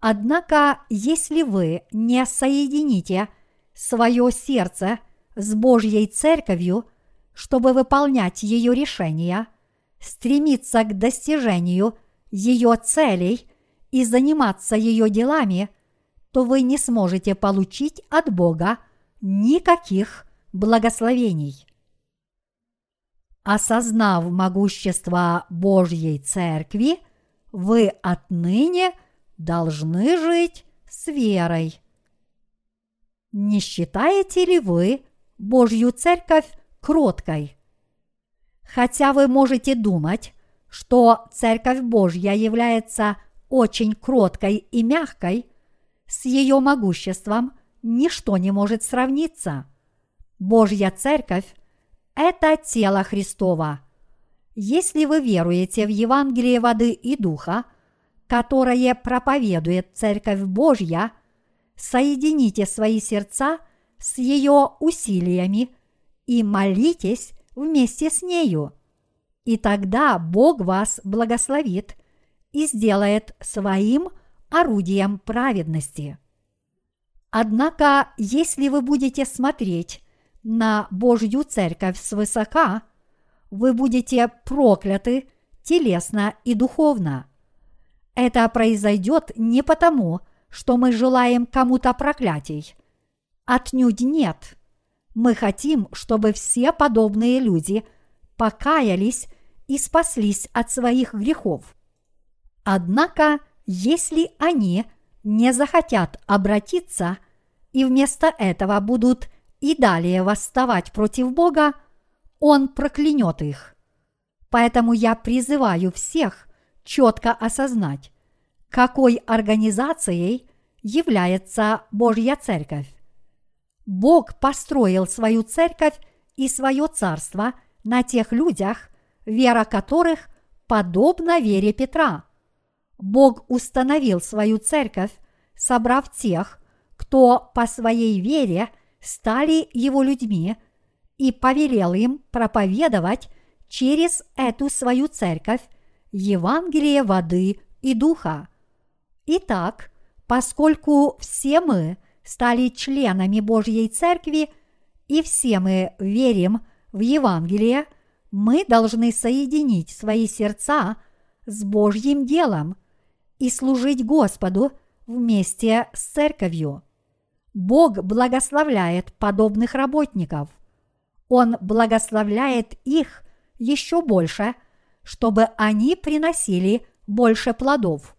Однако, если вы не соедините свое сердце с Божьей Церковью, чтобы выполнять ее решения, стремиться к достижению ее целей и заниматься ее делами, то вы не сможете получить от Бога никаких благословений. Осознав могущество Божьей Церкви, вы отныне должны жить с верой. Не считаете ли вы Божью Церковь кроткой? Хотя вы можете думать, что Церковь Божья является очень кроткой и мягкой, с ее могуществом ничто не может сравниться. Божья Церковь – это тело Христова. Если вы веруете в Евангелие воды и духа, которое проповедует Церковь Божья, соедините свои сердца с ее усилиями и молитесь вместе с нею. И тогда Бог вас благословит и сделает своим орудием праведности. Однако, если вы будете смотреть на Божью церковь свысока, вы будете прокляты телесно и духовно. Это произойдет не потому, что мы желаем кому-то проклятий. Отнюдь нет. Мы хотим, чтобы все подобные люди покаялись и спаслись от своих грехов. Однако, если они не захотят обратиться и вместо этого будут и далее восставать против Бога, Он проклянет их. Поэтому я призываю всех четко осознать, какой организацией является Божья Церковь. Бог построил свою церковь и свое царство на тех людях, вера которых подобна вере Петра. Бог установил свою церковь, собрав тех, кто по своей вере стали его людьми, и повелел им проповедовать через эту свою церковь Евангелие воды и духа. Итак, поскольку все мы стали членами Божьей Церкви и все мы верим в Евангелие, мы должны соединить свои сердца с Божьим делом и служить Господу вместе с Церковью. Бог благословляет подобных работников. Он благословляет их еще больше, чтобы они приносили больше плодов.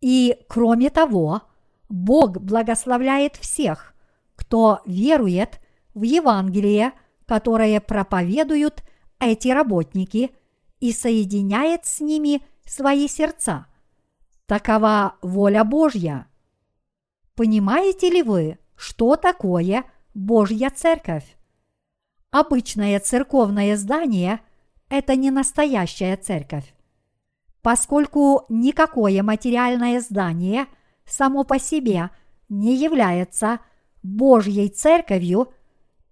И кроме того, Бог благословляет всех, кто верует в Евангелие, которое проповедуют эти работники, и соединяет с ними свои сердца. Такова воля Божья. Понимаете ли вы, что такое Божья Церковь? Обычное церковное здание – это не настоящая церковь. Поскольку никакое материальное здание само по себе не является Божьей церковью,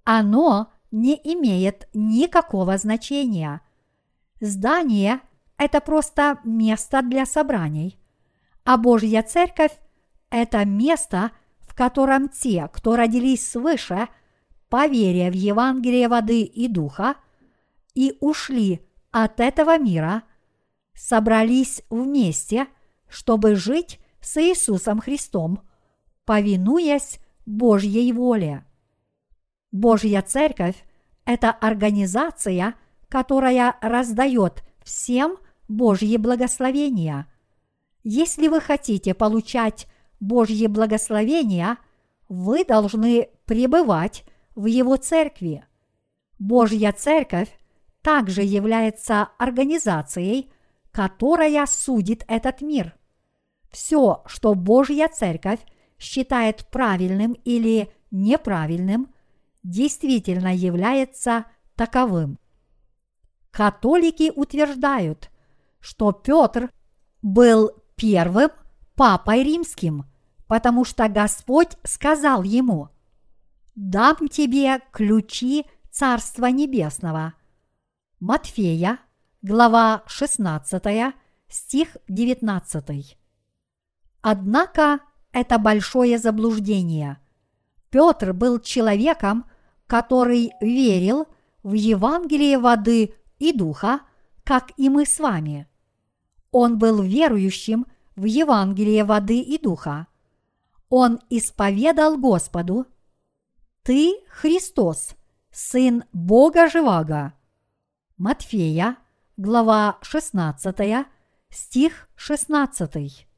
оно не имеет никакого значения. Здание – это просто место для собраний, а Божья церковь – это место, в котором те, кто родились свыше, по в Евангелие воды и духа, и ушли от этого мира – собрались вместе, чтобы жить с Иисусом Христом, повинуясь Божьей воле. Божья Церковь – это организация, которая раздает всем Божьи благословения. Если вы хотите получать Божьи благословения, вы должны пребывать в Его Церкви. Божья Церковь также является организацией, которая судит этот мир. Все, что Божья Церковь считает правильным или неправильным, действительно является таковым. Католики утверждают, что Петр был первым папой римским, потому что Господь сказал ему, «Дам тебе ключи Царства Небесного». Матфея, глава 16, стих 19. Однако это большое заблуждение. Петр был человеком, который верил в Евангелие воды и духа, как и мы с вами. Он был верующим в Евангелие воды и духа. Он исповедал Господу, «Ты Христос, Сын Бога Живаго». Матфея, глава 16, стих 16.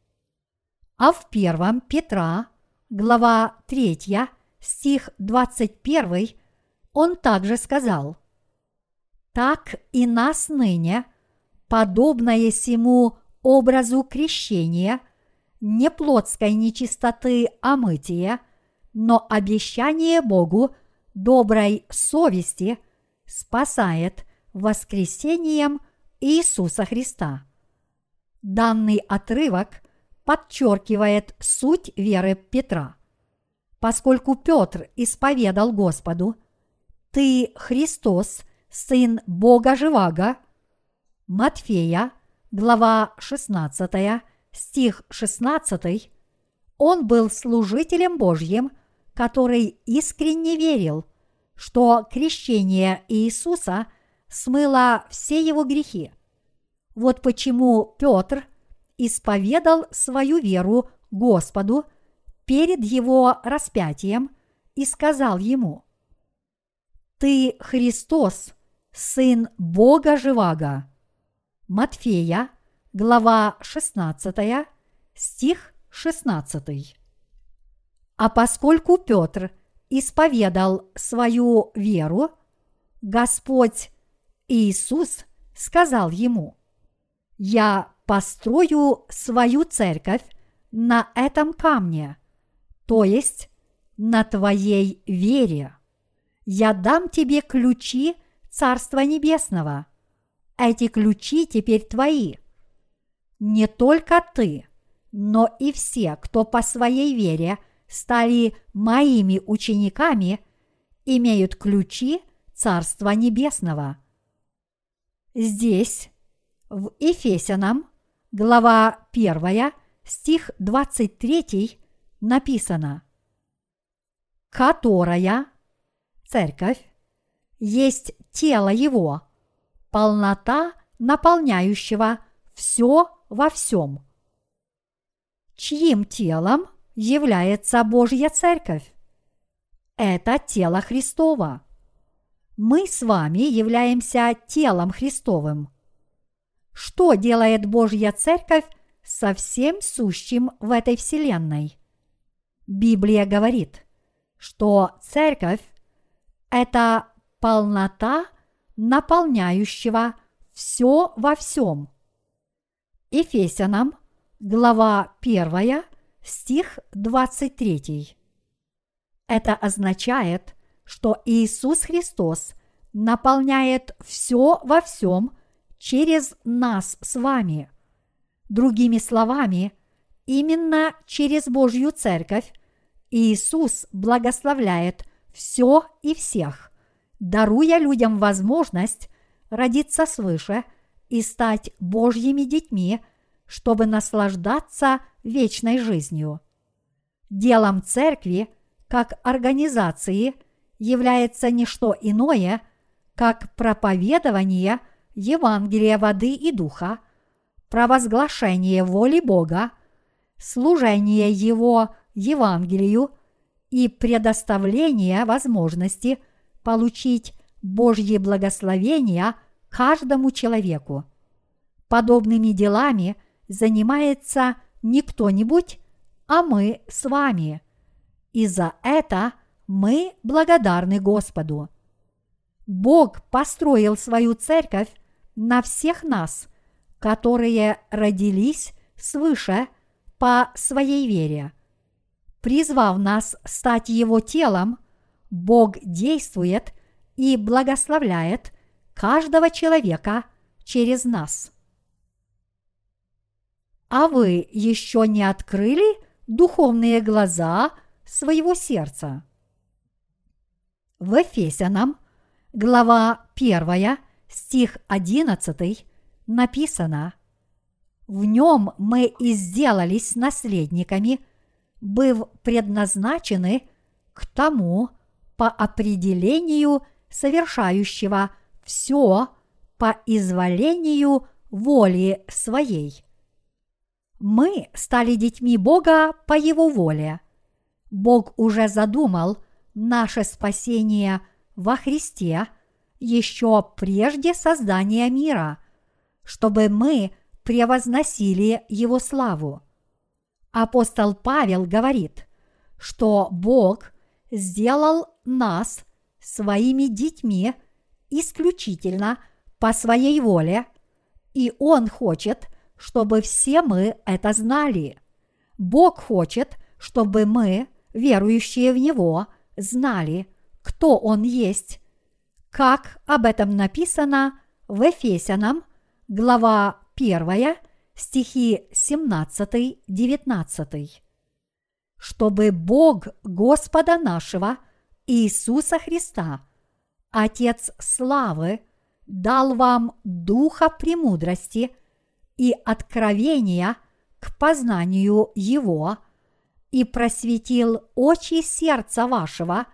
А в первом Петра, глава 3, стих 21, он также сказал, «Так и нас ныне, подобное сему образу крещения, не плотской нечистоты омытия, но обещание Богу доброй совести спасает воскресением Иисуса Христа. Данный отрывок подчеркивает суть веры Петра. Поскольку Петр исповедал Господу, «Ты Христос, Сын Бога Живаго», Матфея, глава 16, стих 16, он был служителем Божьим, который искренне верил, что крещение Иисуса смыло все его грехи. Вот почему Петр исповедал свою веру Господу перед его распятием и сказал ему, «Ты Христос, Сын Бога Живаго». Матфея, глава 16, стих 16. А поскольку Петр исповедал свою веру, Господь Иисус сказал ему, «Я построю свою церковь на этом камне, то есть на твоей вере. Я дам тебе ключи Царства Небесного. Эти ключи теперь твои. Не только ты, но и все, кто по своей вере стали моими учениками, имеют ключи Царства Небесного. Здесь, в Ефесянам, глава 1, стих 23 написано «Которая, церковь, есть тело Его, полнота наполняющего все во всем». Чьим телом является Божья Церковь? Это тело Христово. Мы с вами являемся телом Христовым – что делает Божья Церковь со всем сущим в этой вселенной? Библия говорит, что Церковь – это полнота наполняющего все во всем. Ефесянам, глава 1, стих 23. Это означает, что Иисус Христос наполняет все во всем через нас с вами. Другими словами, именно через Божью Церковь Иисус благословляет все и всех, даруя людям возможность родиться свыше и стать Божьими детьми, чтобы наслаждаться вечной жизнью. Делом церкви, как организации, является не что иное, как проповедование – Евангелие воды и духа, провозглашение воли Бога, служение Его Евангелию и предоставление возможности получить Божье благословение каждому человеку. Подобными делами занимается не кто-нибудь, а мы с вами. И за это мы благодарны Господу. Бог построил свою церковь на всех нас, которые родились свыше по своей вере. Призвав нас стать Его телом, Бог действует и благословляет каждого человека через нас. А вы еще не открыли духовные глаза своего сердца? В Ефесянам, глава 1, стих 11 написано «В нем мы и сделались наследниками, быв предназначены к тому по определению совершающего все по изволению воли своей. Мы стали детьми Бога по Его воле. Бог уже задумал наше спасение во Христе еще прежде создания мира, чтобы мы превозносили Его славу. Апостол Павел говорит, что Бог сделал нас своими детьми исключительно по своей воле, и Он хочет, чтобы все мы это знали. Бог хочет, чтобы мы, верующие в Него, знали, кто Он есть, как об этом написано в Ефесянам, глава 1, стихи 17-19. Чтобы Бог Господа нашего Иисуса Христа, Отец славы, дал вам духа премудрости и откровения к познанию Его и просветил очи сердца вашего,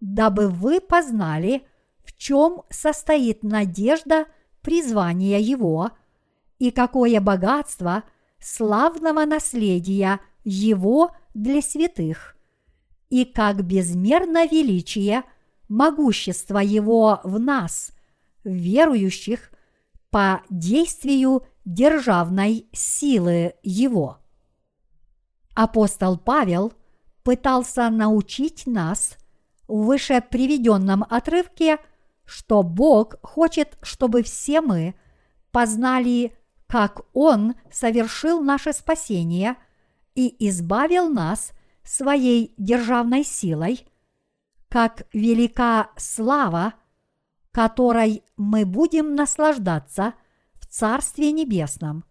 дабы вы познали, в чем состоит надежда призвания Его и какое богатство славного наследия Его для святых, и как безмерно величие могущества Его в нас, верующих, по действию державной силы Его. Апостол Павел пытался научить нас в выше приведенном отрывке, что Бог хочет, чтобы все мы познали как Он совершил наше спасение и избавил нас своей державной силой, как велика слава, которой мы будем наслаждаться в Царстве Небесном,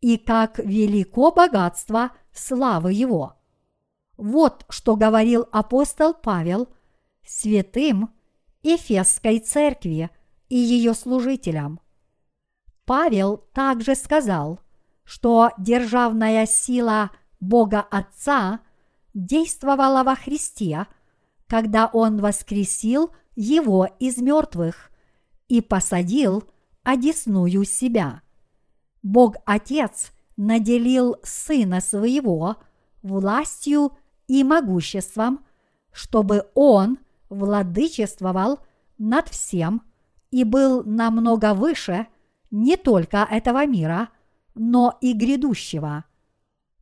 и как велико богатство славы Его. Вот что говорил апостол Павел святым Ефесской церкви и ее служителям – Павел также сказал, что державная сила Бога Отца действовала во Христе, когда Он воскресил Его из мертвых и посадил одесную себя. Бог Отец наделил Сына Своего властью и могуществом, чтобы Он владычествовал над всем и был намного выше – не только этого мира, но и грядущего.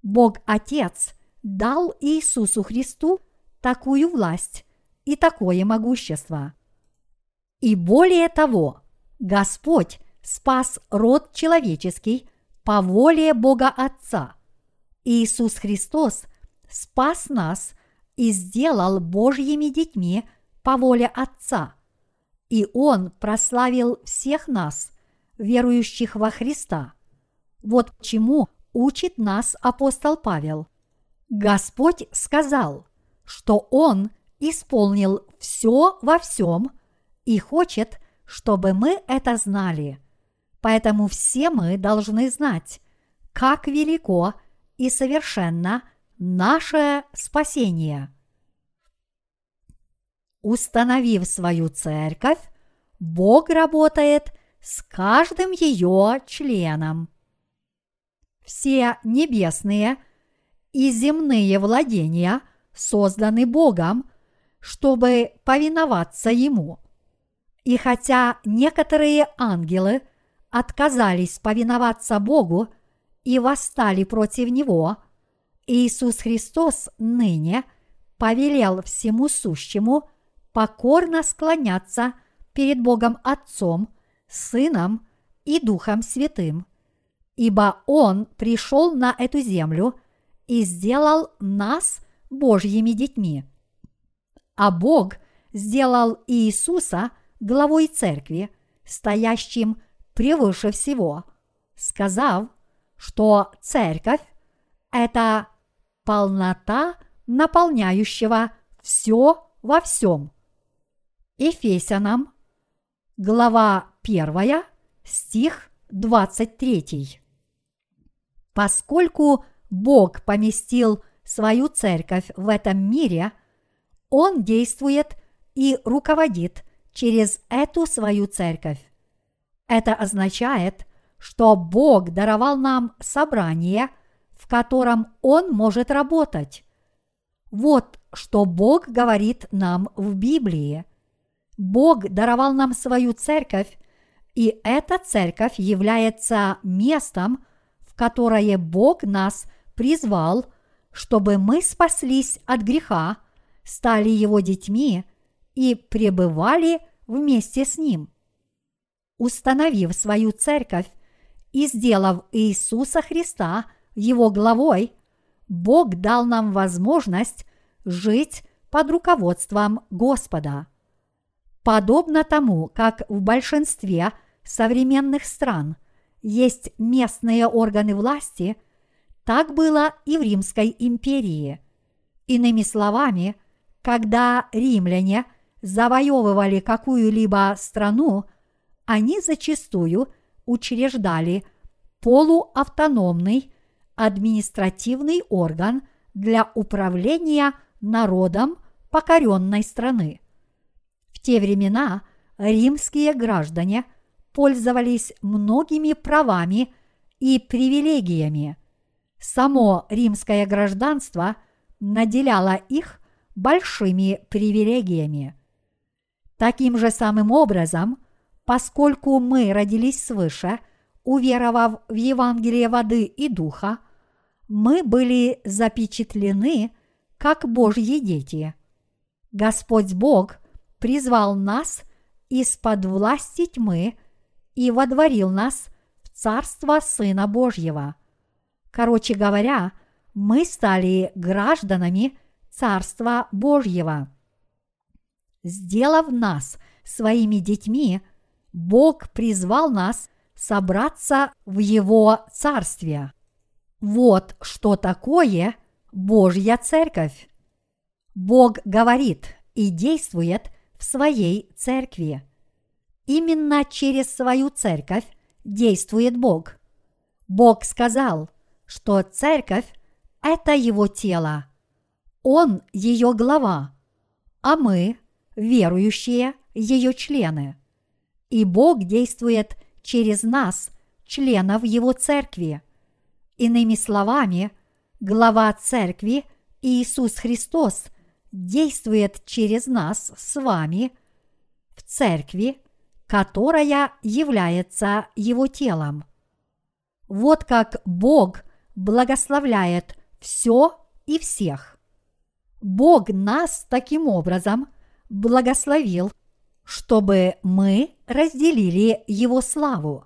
Бог Отец дал Иисусу Христу такую власть и такое могущество. И более того, Господь спас род человеческий по воле Бога Отца. Иисус Христос спас нас и сделал Божьими детьми по воле Отца. И Он прославил всех нас – верующих во Христа. Вот чему учит нас апостол Павел. Господь сказал, что Он исполнил все во всем и хочет, чтобы мы это знали. Поэтому все мы должны знать, как велико и совершенно наше спасение. Установив свою церковь, Бог работает – с каждым ее членом. Все небесные и земные владения созданы Богом, чтобы повиноваться Ему. И хотя некоторые ангелы отказались повиноваться Богу и восстали против Него, Иисус Христос ныне повелел всему сущему покорно склоняться перед Богом Отцом – Сыном и Духом Святым, ибо Он пришел на эту землю и сделал нас Божьими детьми. А Бог сделал Иисуса главой церкви, стоящим превыше всего, сказав, что церковь – это полнота наполняющего все во всем. Ефесянам, глава 1, стих 23. Поскольку Бог поместил свою церковь в этом мире, Он действует и руководит через эту свою церковь. Это означает, что Бог даровал нам собрание, в котором Он может работать. Вот что Бог говорит нам в Библии. Бог даровал нам свою церковь, и эта церковь является местом, которое Бог нас призвал, чтобы мы спаслись от греха, стали Его детьми и пребывали вместе с Ним. Установив свою церковь и сделав Иисуса Христа Его главой, Бог дал нам возможность жить под руководством Господа. Подобно тому, как в большинстве современных стран есть местные органы власти, так было и в Римской империи. Иными словами, когда римляне завоевывали какую-либо страну, они зачастую учреждали полуавтономный административный орган для управления народом покоренной страны. В те времена римские граждане пользовались многими правами и привилегиями. Само римское гражданство наделяло их большими привилегиями. Таким же самым образом, поскольку мы родились свыше, уверовав в Евангелие воды и духа, мы были запечатлены как Божьи дети. Господь Бог призвал нас из-под власти тьмы и водворил нас в Царство Сына Божьего. Короче говоря, мы стали гражданами Царства Божьего. Сделав нас своими детьми, Бог призвал нас собраться в Его Царстве. Вот что такое Божья Церковь. Бог говорит и действует в своей церкви. Именно через свою церковь действует Бог. Бог сказал, что церковь – это его тело. Он ее глава, а мы, верующие, ее члены. И Бог действует через нас, членов его церкви. Иными словами, глава церкви Иисус Христос действует через нас с вами в церкви, которая является его телом. Вот как Бог благословляет все и всех. Бог нас таким образом благословил, чтобы мы разделили Его славу.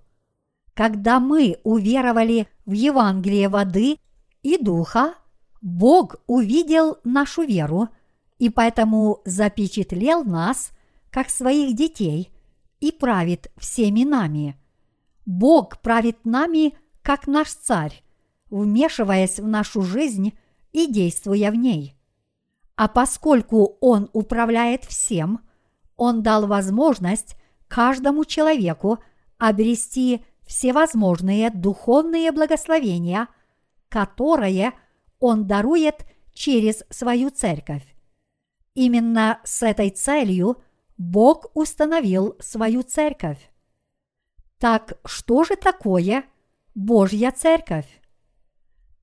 Когда мы уверовали в Евангелие воды и духа, Бог увидел нашу веру и поэтому запечатлел нас как своих детей и правит всеми нами. Бог правит нами как наш царь, вмешиваясь в нашу жизнь и действуя в ней. А поскольку Он управляет всем, Он дал возможность каждому человеку обрести всевозможные духовные благословения, которые Он дарует через свою церковь. Именно с этой целью Бог установил свою церковь. Так что же такое Божья церковь?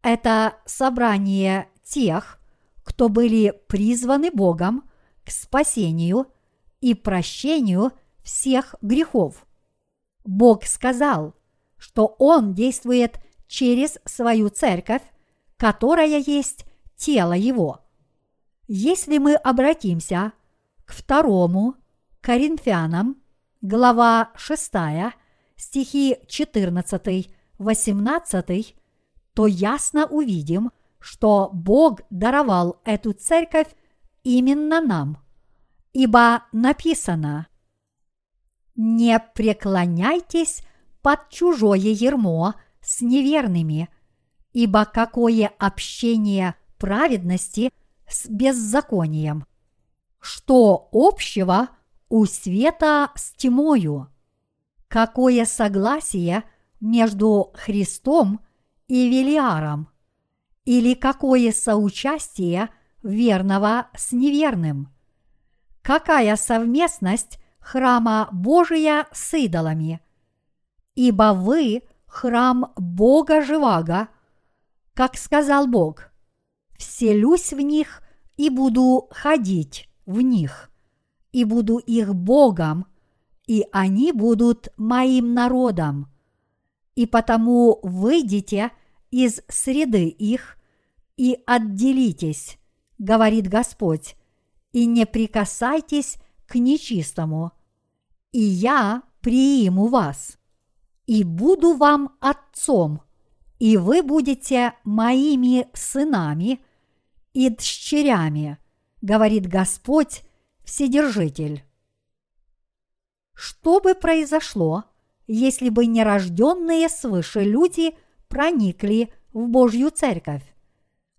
Это собрание тех, кто были призваны Богом к спасению и прощению всех грехов. Бог сказал, что Он действует через свою церковь, которая есть тело Его. Если мы обратимся к второму Коринфянам, глава 6, стихи 14-18, то ясно увидим, что Бог даровал эту церковь именно нам. Ибо написано – не преклоняйтесь под чужое ермо с неверными, ибо какое общение праведности с беззаконием? Что общего у света с тьмою? Какое согласие между Христом и Велиаром? Или какое соучастие верного с неверным. Какая совместность храма Божия с идолами? Ибо вы – храм Бога Живаго, как сказал Бог, вселюсь в них и буду ходить в них, и буду их Богом, и они будут моим народом. И потому выйдите из среды их и отделитесь, говорит Господь, и не прикасайтесь к нечистому, и я прииму вас, и буду вам отцом, и вы будете моими сынами и дщерями, говорит Господь Вседержитель. Что бы произошло, если бы нерожденные свыше люди проникли в Божью церковь?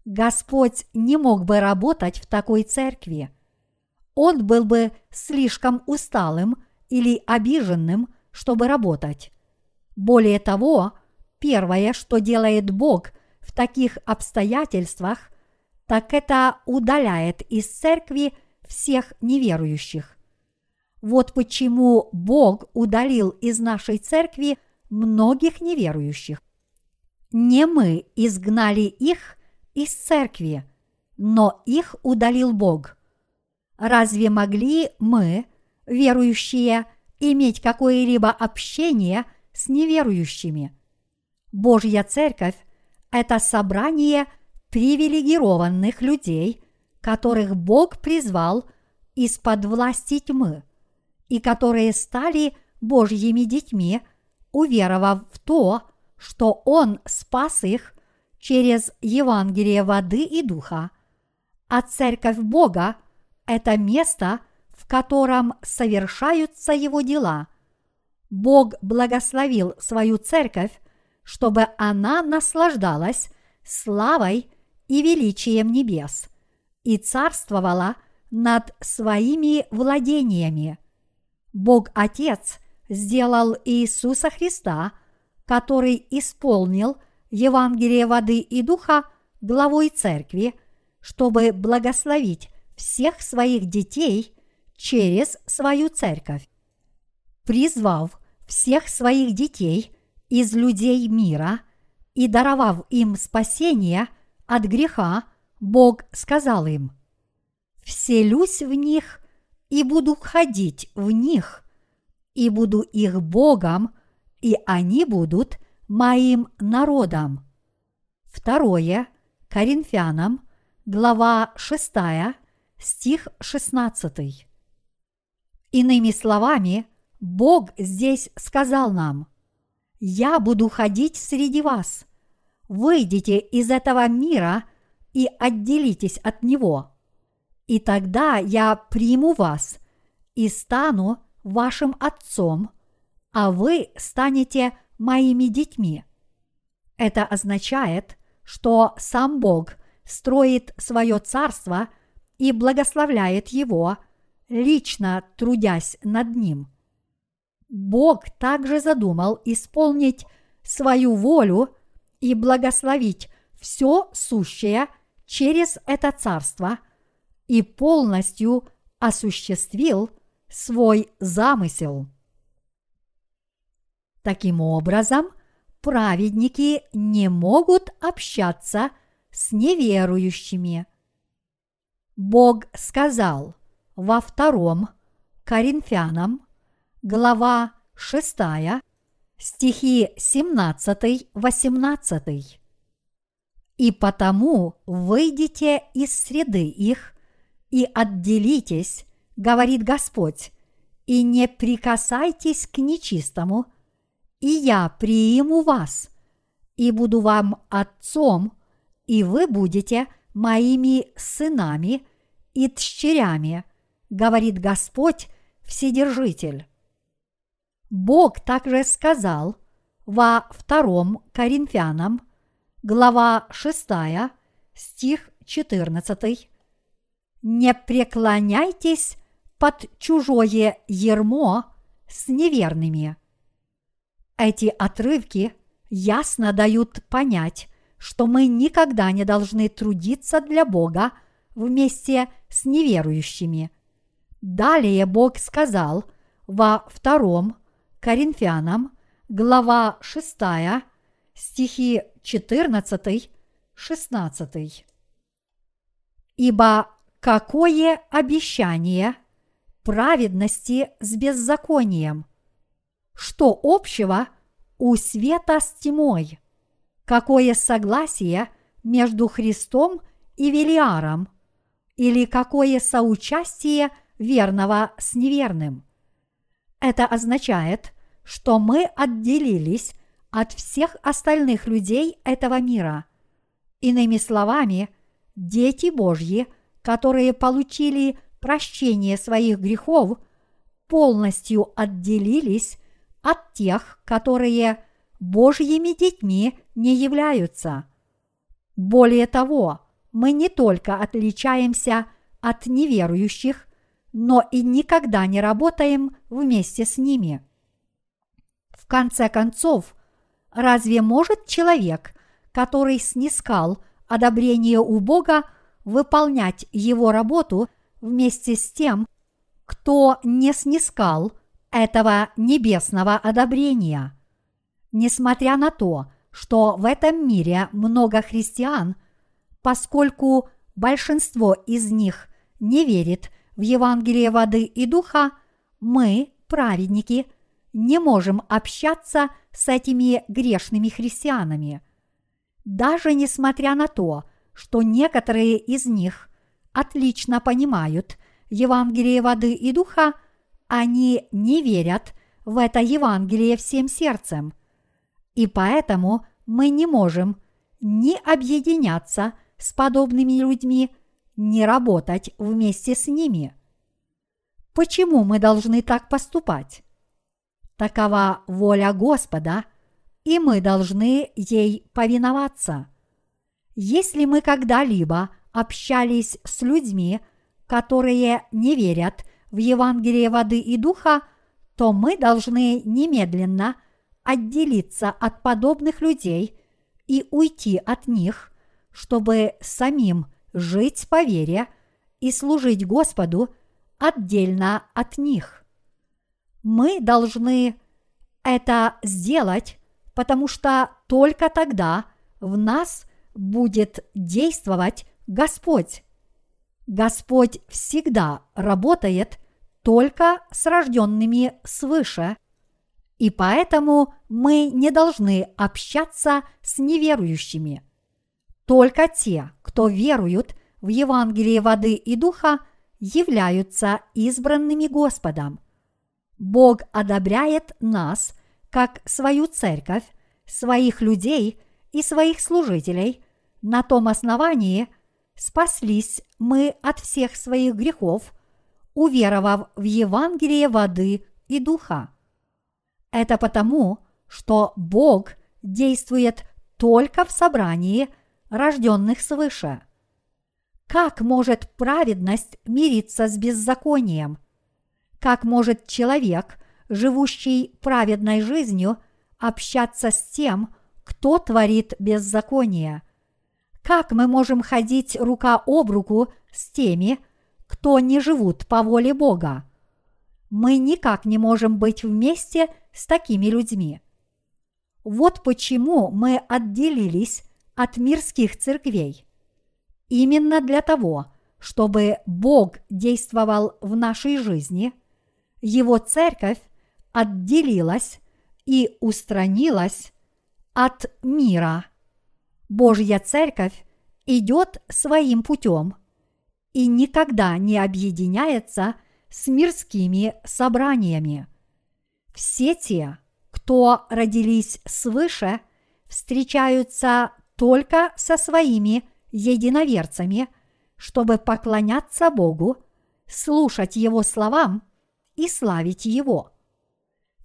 Господь не мог бы работать в такой церкви. Он был бы слишком усталым или обиженным, чтобы работать. Более того, первое, что делает Бог в таких обстоятельствах, так это удаляет из церкви всех неверующих. Вот почему Бог удалил из нашей церкви многих неверующих. Не мы изгнали их из церкви, но их удалил Бог. Разве могли мы, верующие, иметь какое-либо общение с неверующими? Божья церковь – это собрание привилегированных людей, которых Бог призвал из-под власти тьмы – и которые стали Божьими детьми, уверовав в то, что Он спас их через Евангелие воды и духа. А церковь Бога – это место, в котором совершаются Его дела. Бог благословил свою церковь, чтобы она наслаждалась славой и величием небес и царствовала над своими владениями – Бог Отец сделал Иисуса Христа, который исполнил Евангелие воды и духа главой церкви, чтобы благословить всех своих детей через свою церковь. Призвав всех своих детей из людей мира и даровав им спасение от греха, Бог сказал им, «Вселюсь в них и буду ходить в них, и буду их Богом, и они будут моим народом. Второе Коринфянам, глава 6, стих 16. Иными словами, Бог здесь сказал нам, «Я буду ходить среди вас. Выйдите из этого мира и отделитесь от него и тогда я приму вас и стану вашим отцом, а вы станете моими детьми. Это означает, что сам Бог строит свое царство и благословляет его, лично трудясь над ним. Бог также задумал исполнить свою волю и благословить все сущее через это царство – и полностью осуществил свой замысел. Таким образом, праведники не могут общаться с неверующими. Бог сказал во втором Коринфянам, глава 6, стихи 17-18. «И потому выйдите из среды их и отделитесь, говорит Господь, и не прикасайтесь к нечистому, и я прииму вас, и буду вам отцом, и вы будете моими сынами и дщерями, говорит Господь Вседержитель. Бог также сказал во втором Коринфянам, глава 6, стих 14, не преклоняйтесь под чужое ермо с неверными. Эти отрывки ясно дают понять, что мы никогда не должны трудиться для Бога вместе с неверующими. Далее Бог сказал во втором Коринфянам, глава 6, стихи 14, 16. Ибо какое обещание праведности с беззаконием? Что общего у света с тьмой? Какое согласие между Христом и Велиаром? Или какое соучастие верного с неверным? Это означает, что мы отделились от всех остальных людей этого мира. Иными словами, дети Божьи, которые получили прощение своих грехов, полностью отделились от тех, которые Божьими детьми не являются. Более того, мы не только отличаемся от неверующих, но и никогда не работаем вместе с ними. В конце концов, разве может человек, который снискал одобрение у Бога, выполнять его работу вместе с тем, кто не снискал этого небесного одобрения? Несмотря на то, что в этом мире много христиан, поскольку большинство из них не верит в Евангелие воды и духа, мы, праведники, не можем общаться с этими грешными христианами. Даже несмотря на то, что некоторые из них отлично понимают Евангелие воды и духа, они не верят в это Евангелие всем сердцем. И поэтому мы не можем ни объединяться с подобными людьми, не работать вместе с ними. Почему мы должны так поступать? Такова воля Господа, и мы должны ей повиноваться. Если мы когда-либо общались с людьми, которые не верят в Евангелие воды и духа, то мы должны немедленно отделиться от подобных людей и уйти от них, чтобы самим – жить по вере и служить Господу отдельно от них. Мы должны это сделать, потому что только тогда в нас будет действовать Господь. Господь всегда работает только с рожденными свыше, и поэтому мы не должны общаться с неверующими. Только те, кто веруют в Евангелие воды и духа, являются избранными Господом. Бог одобряет нас как свою церковь, своих людей и своих служителей. На том основании спаслись мы от всех своих грехов, уверовав в Евангелие воды и духа. Это потому, что Бог действует только в собрании – рожденных свыше. Как может праведность мириться с беззаконием? Как может человек, живущий праведной жизнью, общаться с тем, кто творит беззаконие? Как мы можем ходить рука об руку с теми, кто не живут по воле Бога? Мы никак не можем быть вместе с такими людьми. Вот почему мы отделились от мирских церквей. Именно для того, чтобы Бог действовал в нашей жизни, Его церковь отделилась и устранилась от мира. Божья церковь идет своим путем и никогда не объединяется с мирскими собраниями. Все те, кто родились свыше, встречаются только со своими единоверцами, чтобы поклоняться Богу, слушать Его словам и славить Его.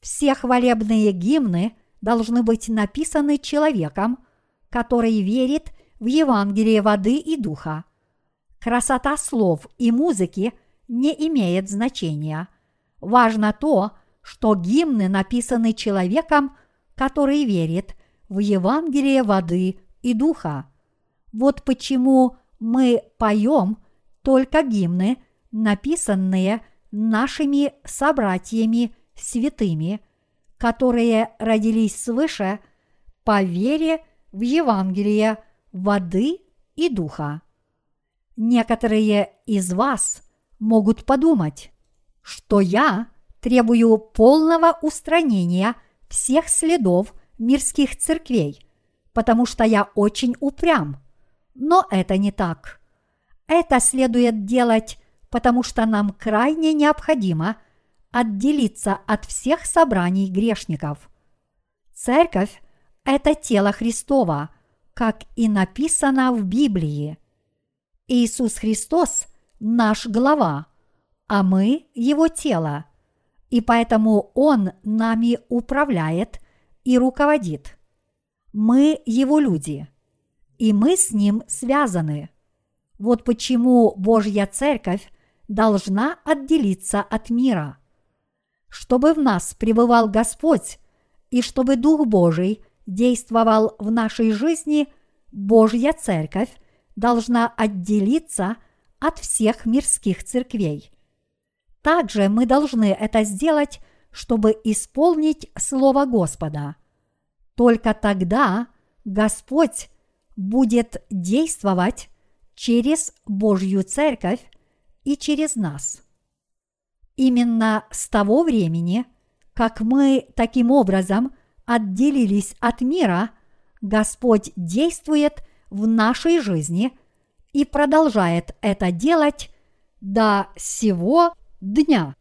Все хвалебные гимны должны быть написаны человеком, который верит в Евангелие воды и духа. Красота слов и музыки не имеет значения. Важно то, что гимны написаны человеком, который верит в Евангелие воды и духа. Вот почему мы поем только гимны, написанные нашими собратьями святыми, которые родились свыше по вере в Евангелие воды и духа. Некоторые из вас могут подумать, что я требую полного устранения всех следов мирских церквей, потому что я очень упрям. Но это не так. Это следует делать, потому что нам крайне необходимо отделиться от всех собраний грешников. Церковь – это тело Христова, как и написано в Библии. Иисус Христос – наш глава, а мы – его тело, и поэтому Он нами управляет и руководит. Мы его люди, и мы с ним связаны. Вот почему Божья Церковь должна отделиться от мира. Чтобы в нас пребывал Господь, и чтобы Дух Божий действовал в нашей жизни, Божья Церковь должна отделиться от всех мирских церквей. Также мы должны это сделать чтобы исполнить Слово Господа. Только тогда Господь будет действовать через Божью Церковь и через нас. Именно с того времени, как мы таким образом отделились от мира, Господь действует в нашей жизни и продолжает это делать до сего дня.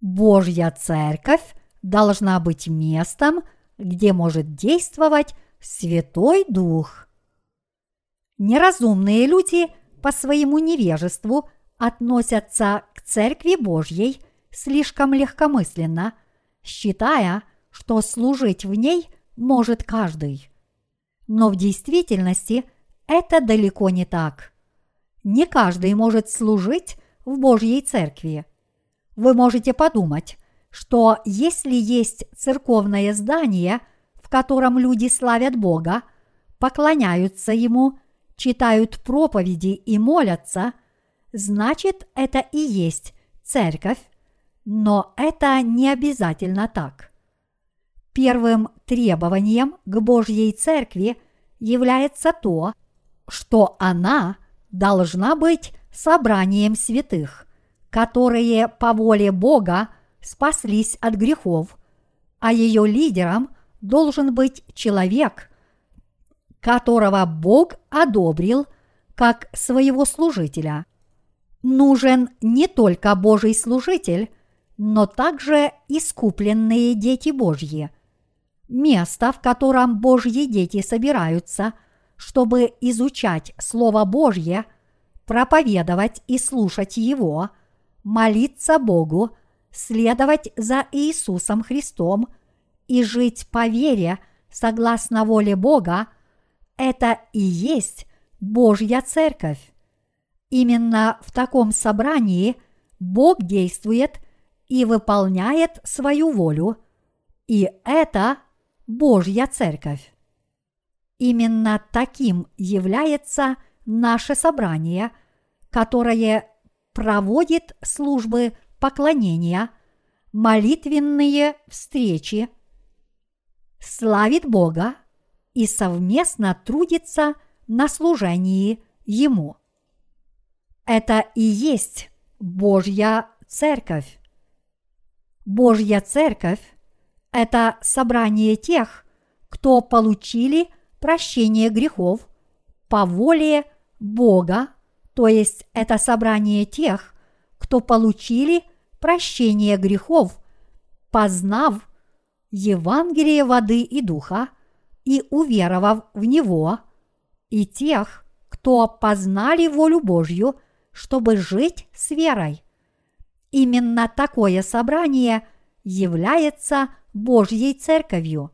Божья Церковь должна быть местом, где может действовать Святой Дух. Неразумные люди по своему невежеству относятся к Церкви Божьей слишком легкомысленно, считая, что служить в ней может каждый. Но в действительности это далеко не так. Не каждый может служить в Божьей Церкви – вы можете подумать, что если есть церковное здание, в котором люди славят Бога, поклоняются Ему, читают проповеди и молятся, значит это и есть церковь, но это не обязательно так. Первым требованием к Божьей церкви является то, что она должна быть собранием святых которые по воле Бога спаслись от грехов, а ее лидером должен быть человек, которого Бог одобрил как своего служителя. Нужен не только Божий служитель, но также искупленные дети Божьи. Место, в котором Божьи дети собираются, чтобы изучать Слово Божье, проповедовать и слушать Его – молиться Богу, следовать за Иисусом Христом и жить по вере согласно воле Бога, это и есть Божья Церковь. Именно в таком собрании Бог действует и выполняет свою волю, и это Божья Церковь. Именно таким является наше собрание, которое проводит службы поклонения, молитвенные встречи, славит Бога и совместно трудится на служении Ему. Это и есть Божья Церковь. Божья Церковь – это собрание тех, кто получили прощение грехов по воле Бога то есть это собрание тех, кто получили прощение грехов, познав Евангелие воды и духа и уверовав в него, и тех, кто познали волю Божью, чтобы жить с верой. Именно такое собрание является Божьей Церковью.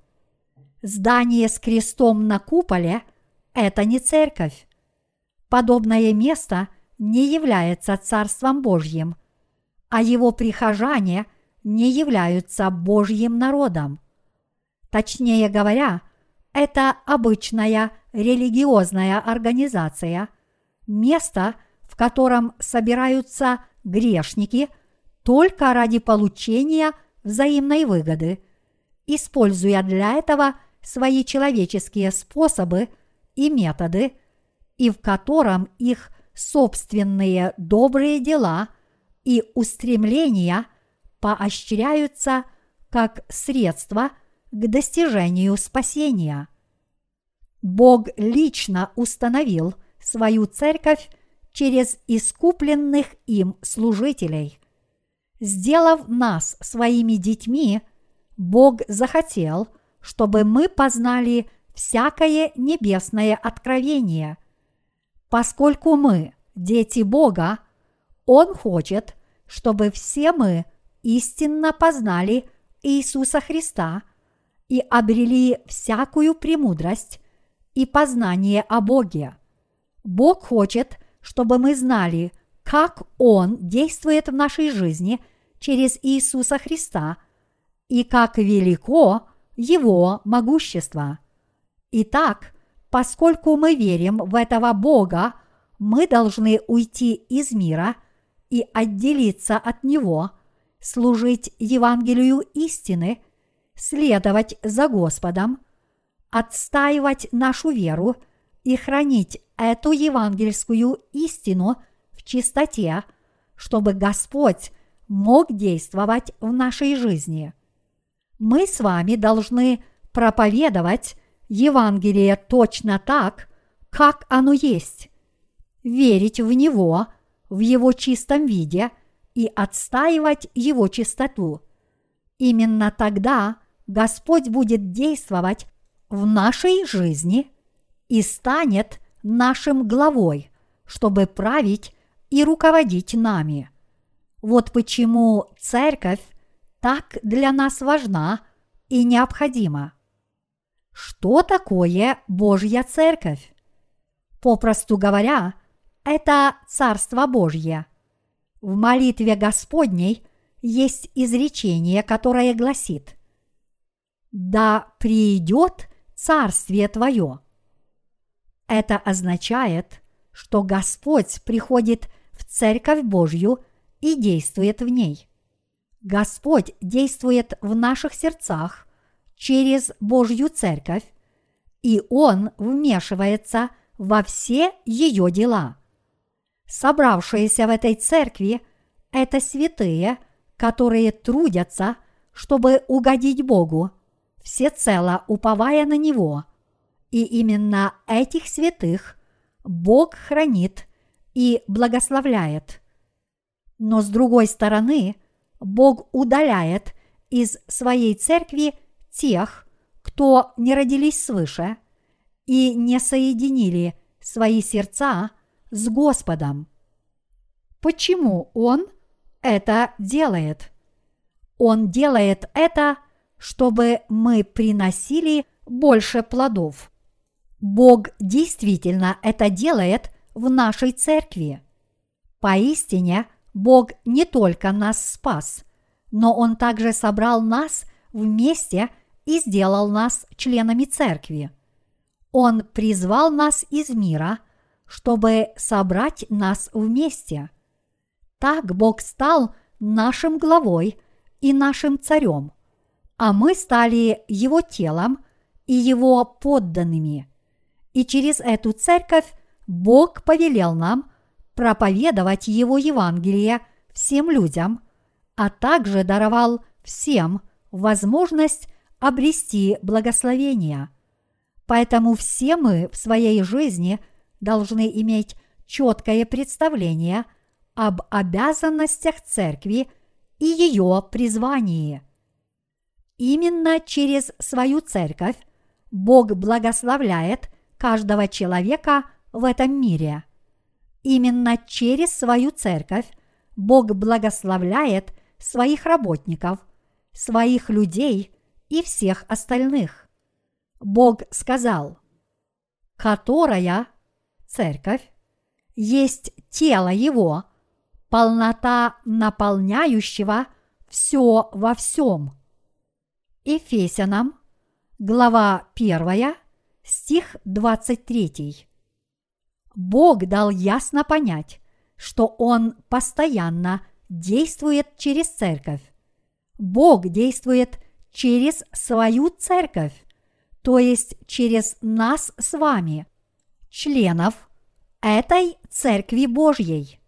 Здание с крестом на куполе – это не церковь подобное место не является Царством Божьим, а его прихожане не являются Божьим народом. Точнее говоря, это обычная религиозная организация, место, в котором собираются грешники только ради получения взаимной выгоды, используя для этого свои человеческие способы и методы, и в котором их собственные добрые дела и устремления поощряются как средство к достижению спасения. Бог лично установил свою церковь через искупленных им служителей. Сделав нас своими детьми, Бог захотел, чтобы мы познали всякое небесное откровение. Поскольку мы дети Бога, Он хочет, чтобы все мы истинно познали Иисуса Христа и обрели всякую премудрость и познание о Боге. Бог хочет, чтобы мы знали, как Он действует в нашей жизни через Иисуса Христа и как велико Его могущество. Итак, поскольку мы верим в этого Бога, мы должны уйти из мира и отделиться от Него, служить Евангелию истины, следовать за Господом, отстаивать нашу веру и хранить эту евангельскую истину в чистоте, чтобы Господь мог действовать в нашей жизни. Мы с вами должны проповедовать Евангелие точно так, как оно есть, верить в него в его чистом виде и отстаивать его чистоту. Именно тогда Господь будет действовать в нашей жизни и станет нашим главой, чтобы править и руководить нами. Вот почему церковь так для нас важна и необходима. Что такое Божья церковь? Попросту говоря, это Царство Божье. В молитве Господней есть изречение, которое гласит «Да придет Царствие Твое». Это означает, что Господь приходит в Церковь Божью и действует в ней. Господь действует в наших сердцах через Божью Церковь, и Он вмешивается во все ее дела. Собравшиеся в этой церкви – это святые, которые трудятся, чтобы угодить Богу, всецело уповая на Него – и именно этих святых Бог хранит и благословляет. Но с другой стороны, Бог удаляет из своей церкви тех, кто не родились свыше и не соединили свои сердца с Господом. Почему Он это делает? Он делает это, чтобы мы приносили больше плодов. Бог действительно это делает в нашей церкви. Поистине, Бог не только нас спас, но Он также собрал нас вместе и сделал нас членами церкви. Он призвал нас из мира, чтобы собрать нас вместе. Так Бог стал нашим главой и нашим царем, а мы стали Его телом и Его подданными – и через эту церковь Бог повелел нам проповедовать Его Евангелие всем людям, а также даровал всем возможность обрести благословение. Поэтому все мы в своей жизни должны иметь четкое представление об обязанностях церкви и ее призвании. Именно через свою церковь Бог благословляет каждого человека в этом мире. Именно через свою церковь Бог благословляет своих работников, своих людей и всех остальных. Бог сказал, которая церковь есть тело Его, полнота наполняющего все во всем. Ефесянам, глава 1, стих 23. Бог дал ясно понять, что Он постоянно действует через церковь. Бог действует через свою церковь, то есть через нас с вами, членов этой церкви Божьей.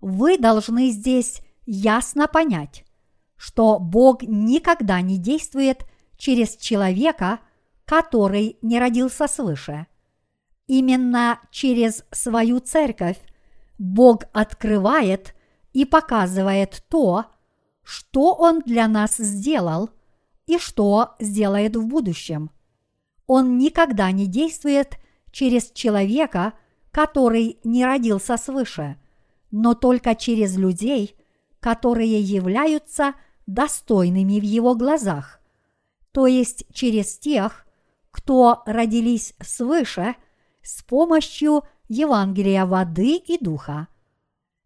Вы должны здесь ясно понять, что Бог никогда не действует через человека, который не родился свыше. Именно через свою церковь Бог открывает и показывает то, что Он для нас сделал и что сделает в будущем. Он никогда не действует через человека, который не родился свыше, но только через людей, которые являются достойными в его глазах, то есть через тех, кто родились свыше с помощью Евангелия воды и духа.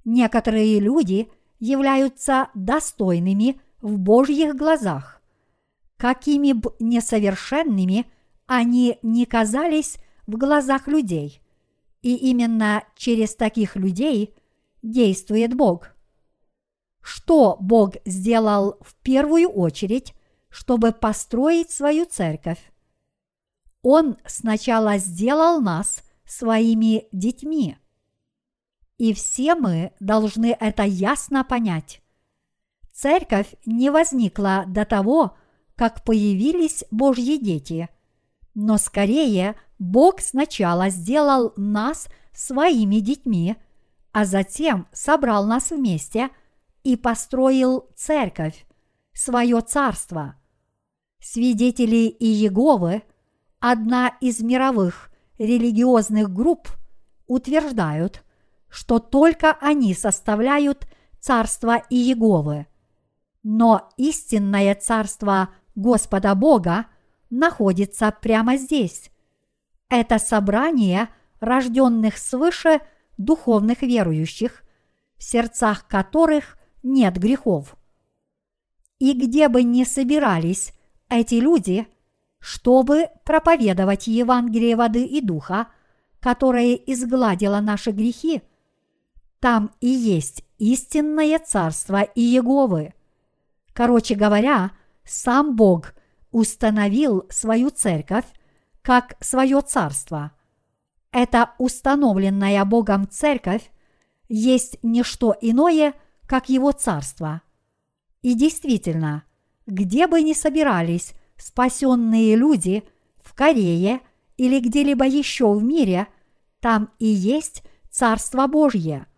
Некоторые люди являются достойными в Божьих глазах. Какими бы несовершенными они не казались в глазах людей. И именно через таких людей действует Бог. Что Бог сделал в первую очередь, чтобы построить свою церковь? Он сначала сделал нас своими детьми. И все мы должны это ясно понять. Церковь не возникла до того, как появились Божьи дети, но скорее Бог сначала сделал нас своими детьми, а затем собрал нас вместе и построил церковь, свое царство. Свидетели Иеговы – одна из мировых религиозных групп утверждают, что только они составляют царство Иеговы. Но истинное царство Господа Бога находится прямо здесь. Это собрание рожденных свыше духовных верующих, в сердцах которых нет грехов. И где бы ни собирались эти люди – чтобы проповедовать Евангелие воды и духа, которое изгладило наши грехи, там и есть истинное царство Иеговы. Короче говоря, сам Бог установил свою церковь как свое царство. Эта установленная Богом церковь есть не что иное, как его царство. И действительно, где бы ни собирались спасенные люди в Корее или где-либо еще в мире, там и есть Царство Божье.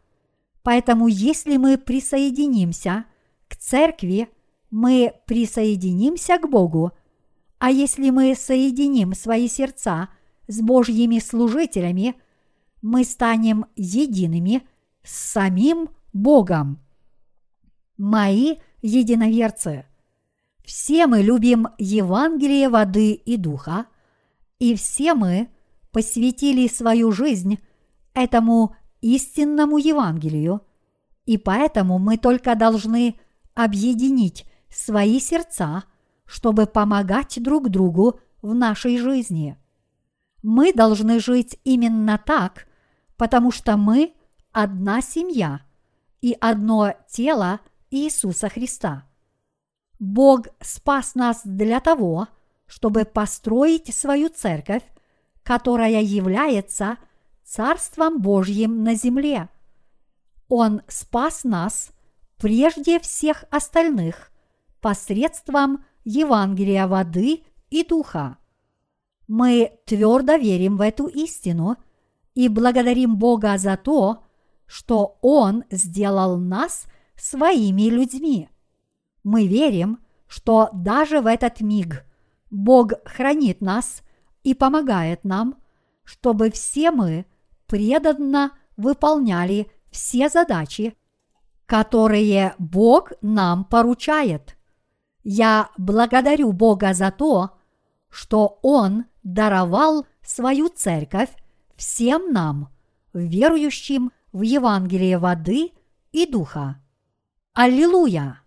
Поэтому если мы присоединимся к церкви, мы присоединимся к Богу, а если мы соединим свои сердца с Божьими служителями, мы станем едиными с самим Богом. Мои единоверцы – все мы любим Евангелие воды и духа, и все мы посвятили свою жизнь этому истинному Евангелию, и поэтому мы только должны объединить свои сердца, чтобы помогать друг другу в нашей жизни. Мы должны жить именно так, потому что мы одна семья и одно тело Иисуса Христа – Бог спас нас для того, чтобы построить свою церковь, которая является Царством Божьим на земле. Он спас нас прежде всех остальных посредством Евангелия воды и духа. Мы твердо верим в эту истину и благодарим Бога за то, что Он сделал нас своими людьми – мы верим, что даже в этот миг Бог хранит нас и помогает нам, чтобы все мы преданно выполняли все задачи, которые Бог нам поручает. Я благодарю Бога за то, что Он даровал свою церковь всем нам, верующим в Евангелие воды и духа. Аллилуйя!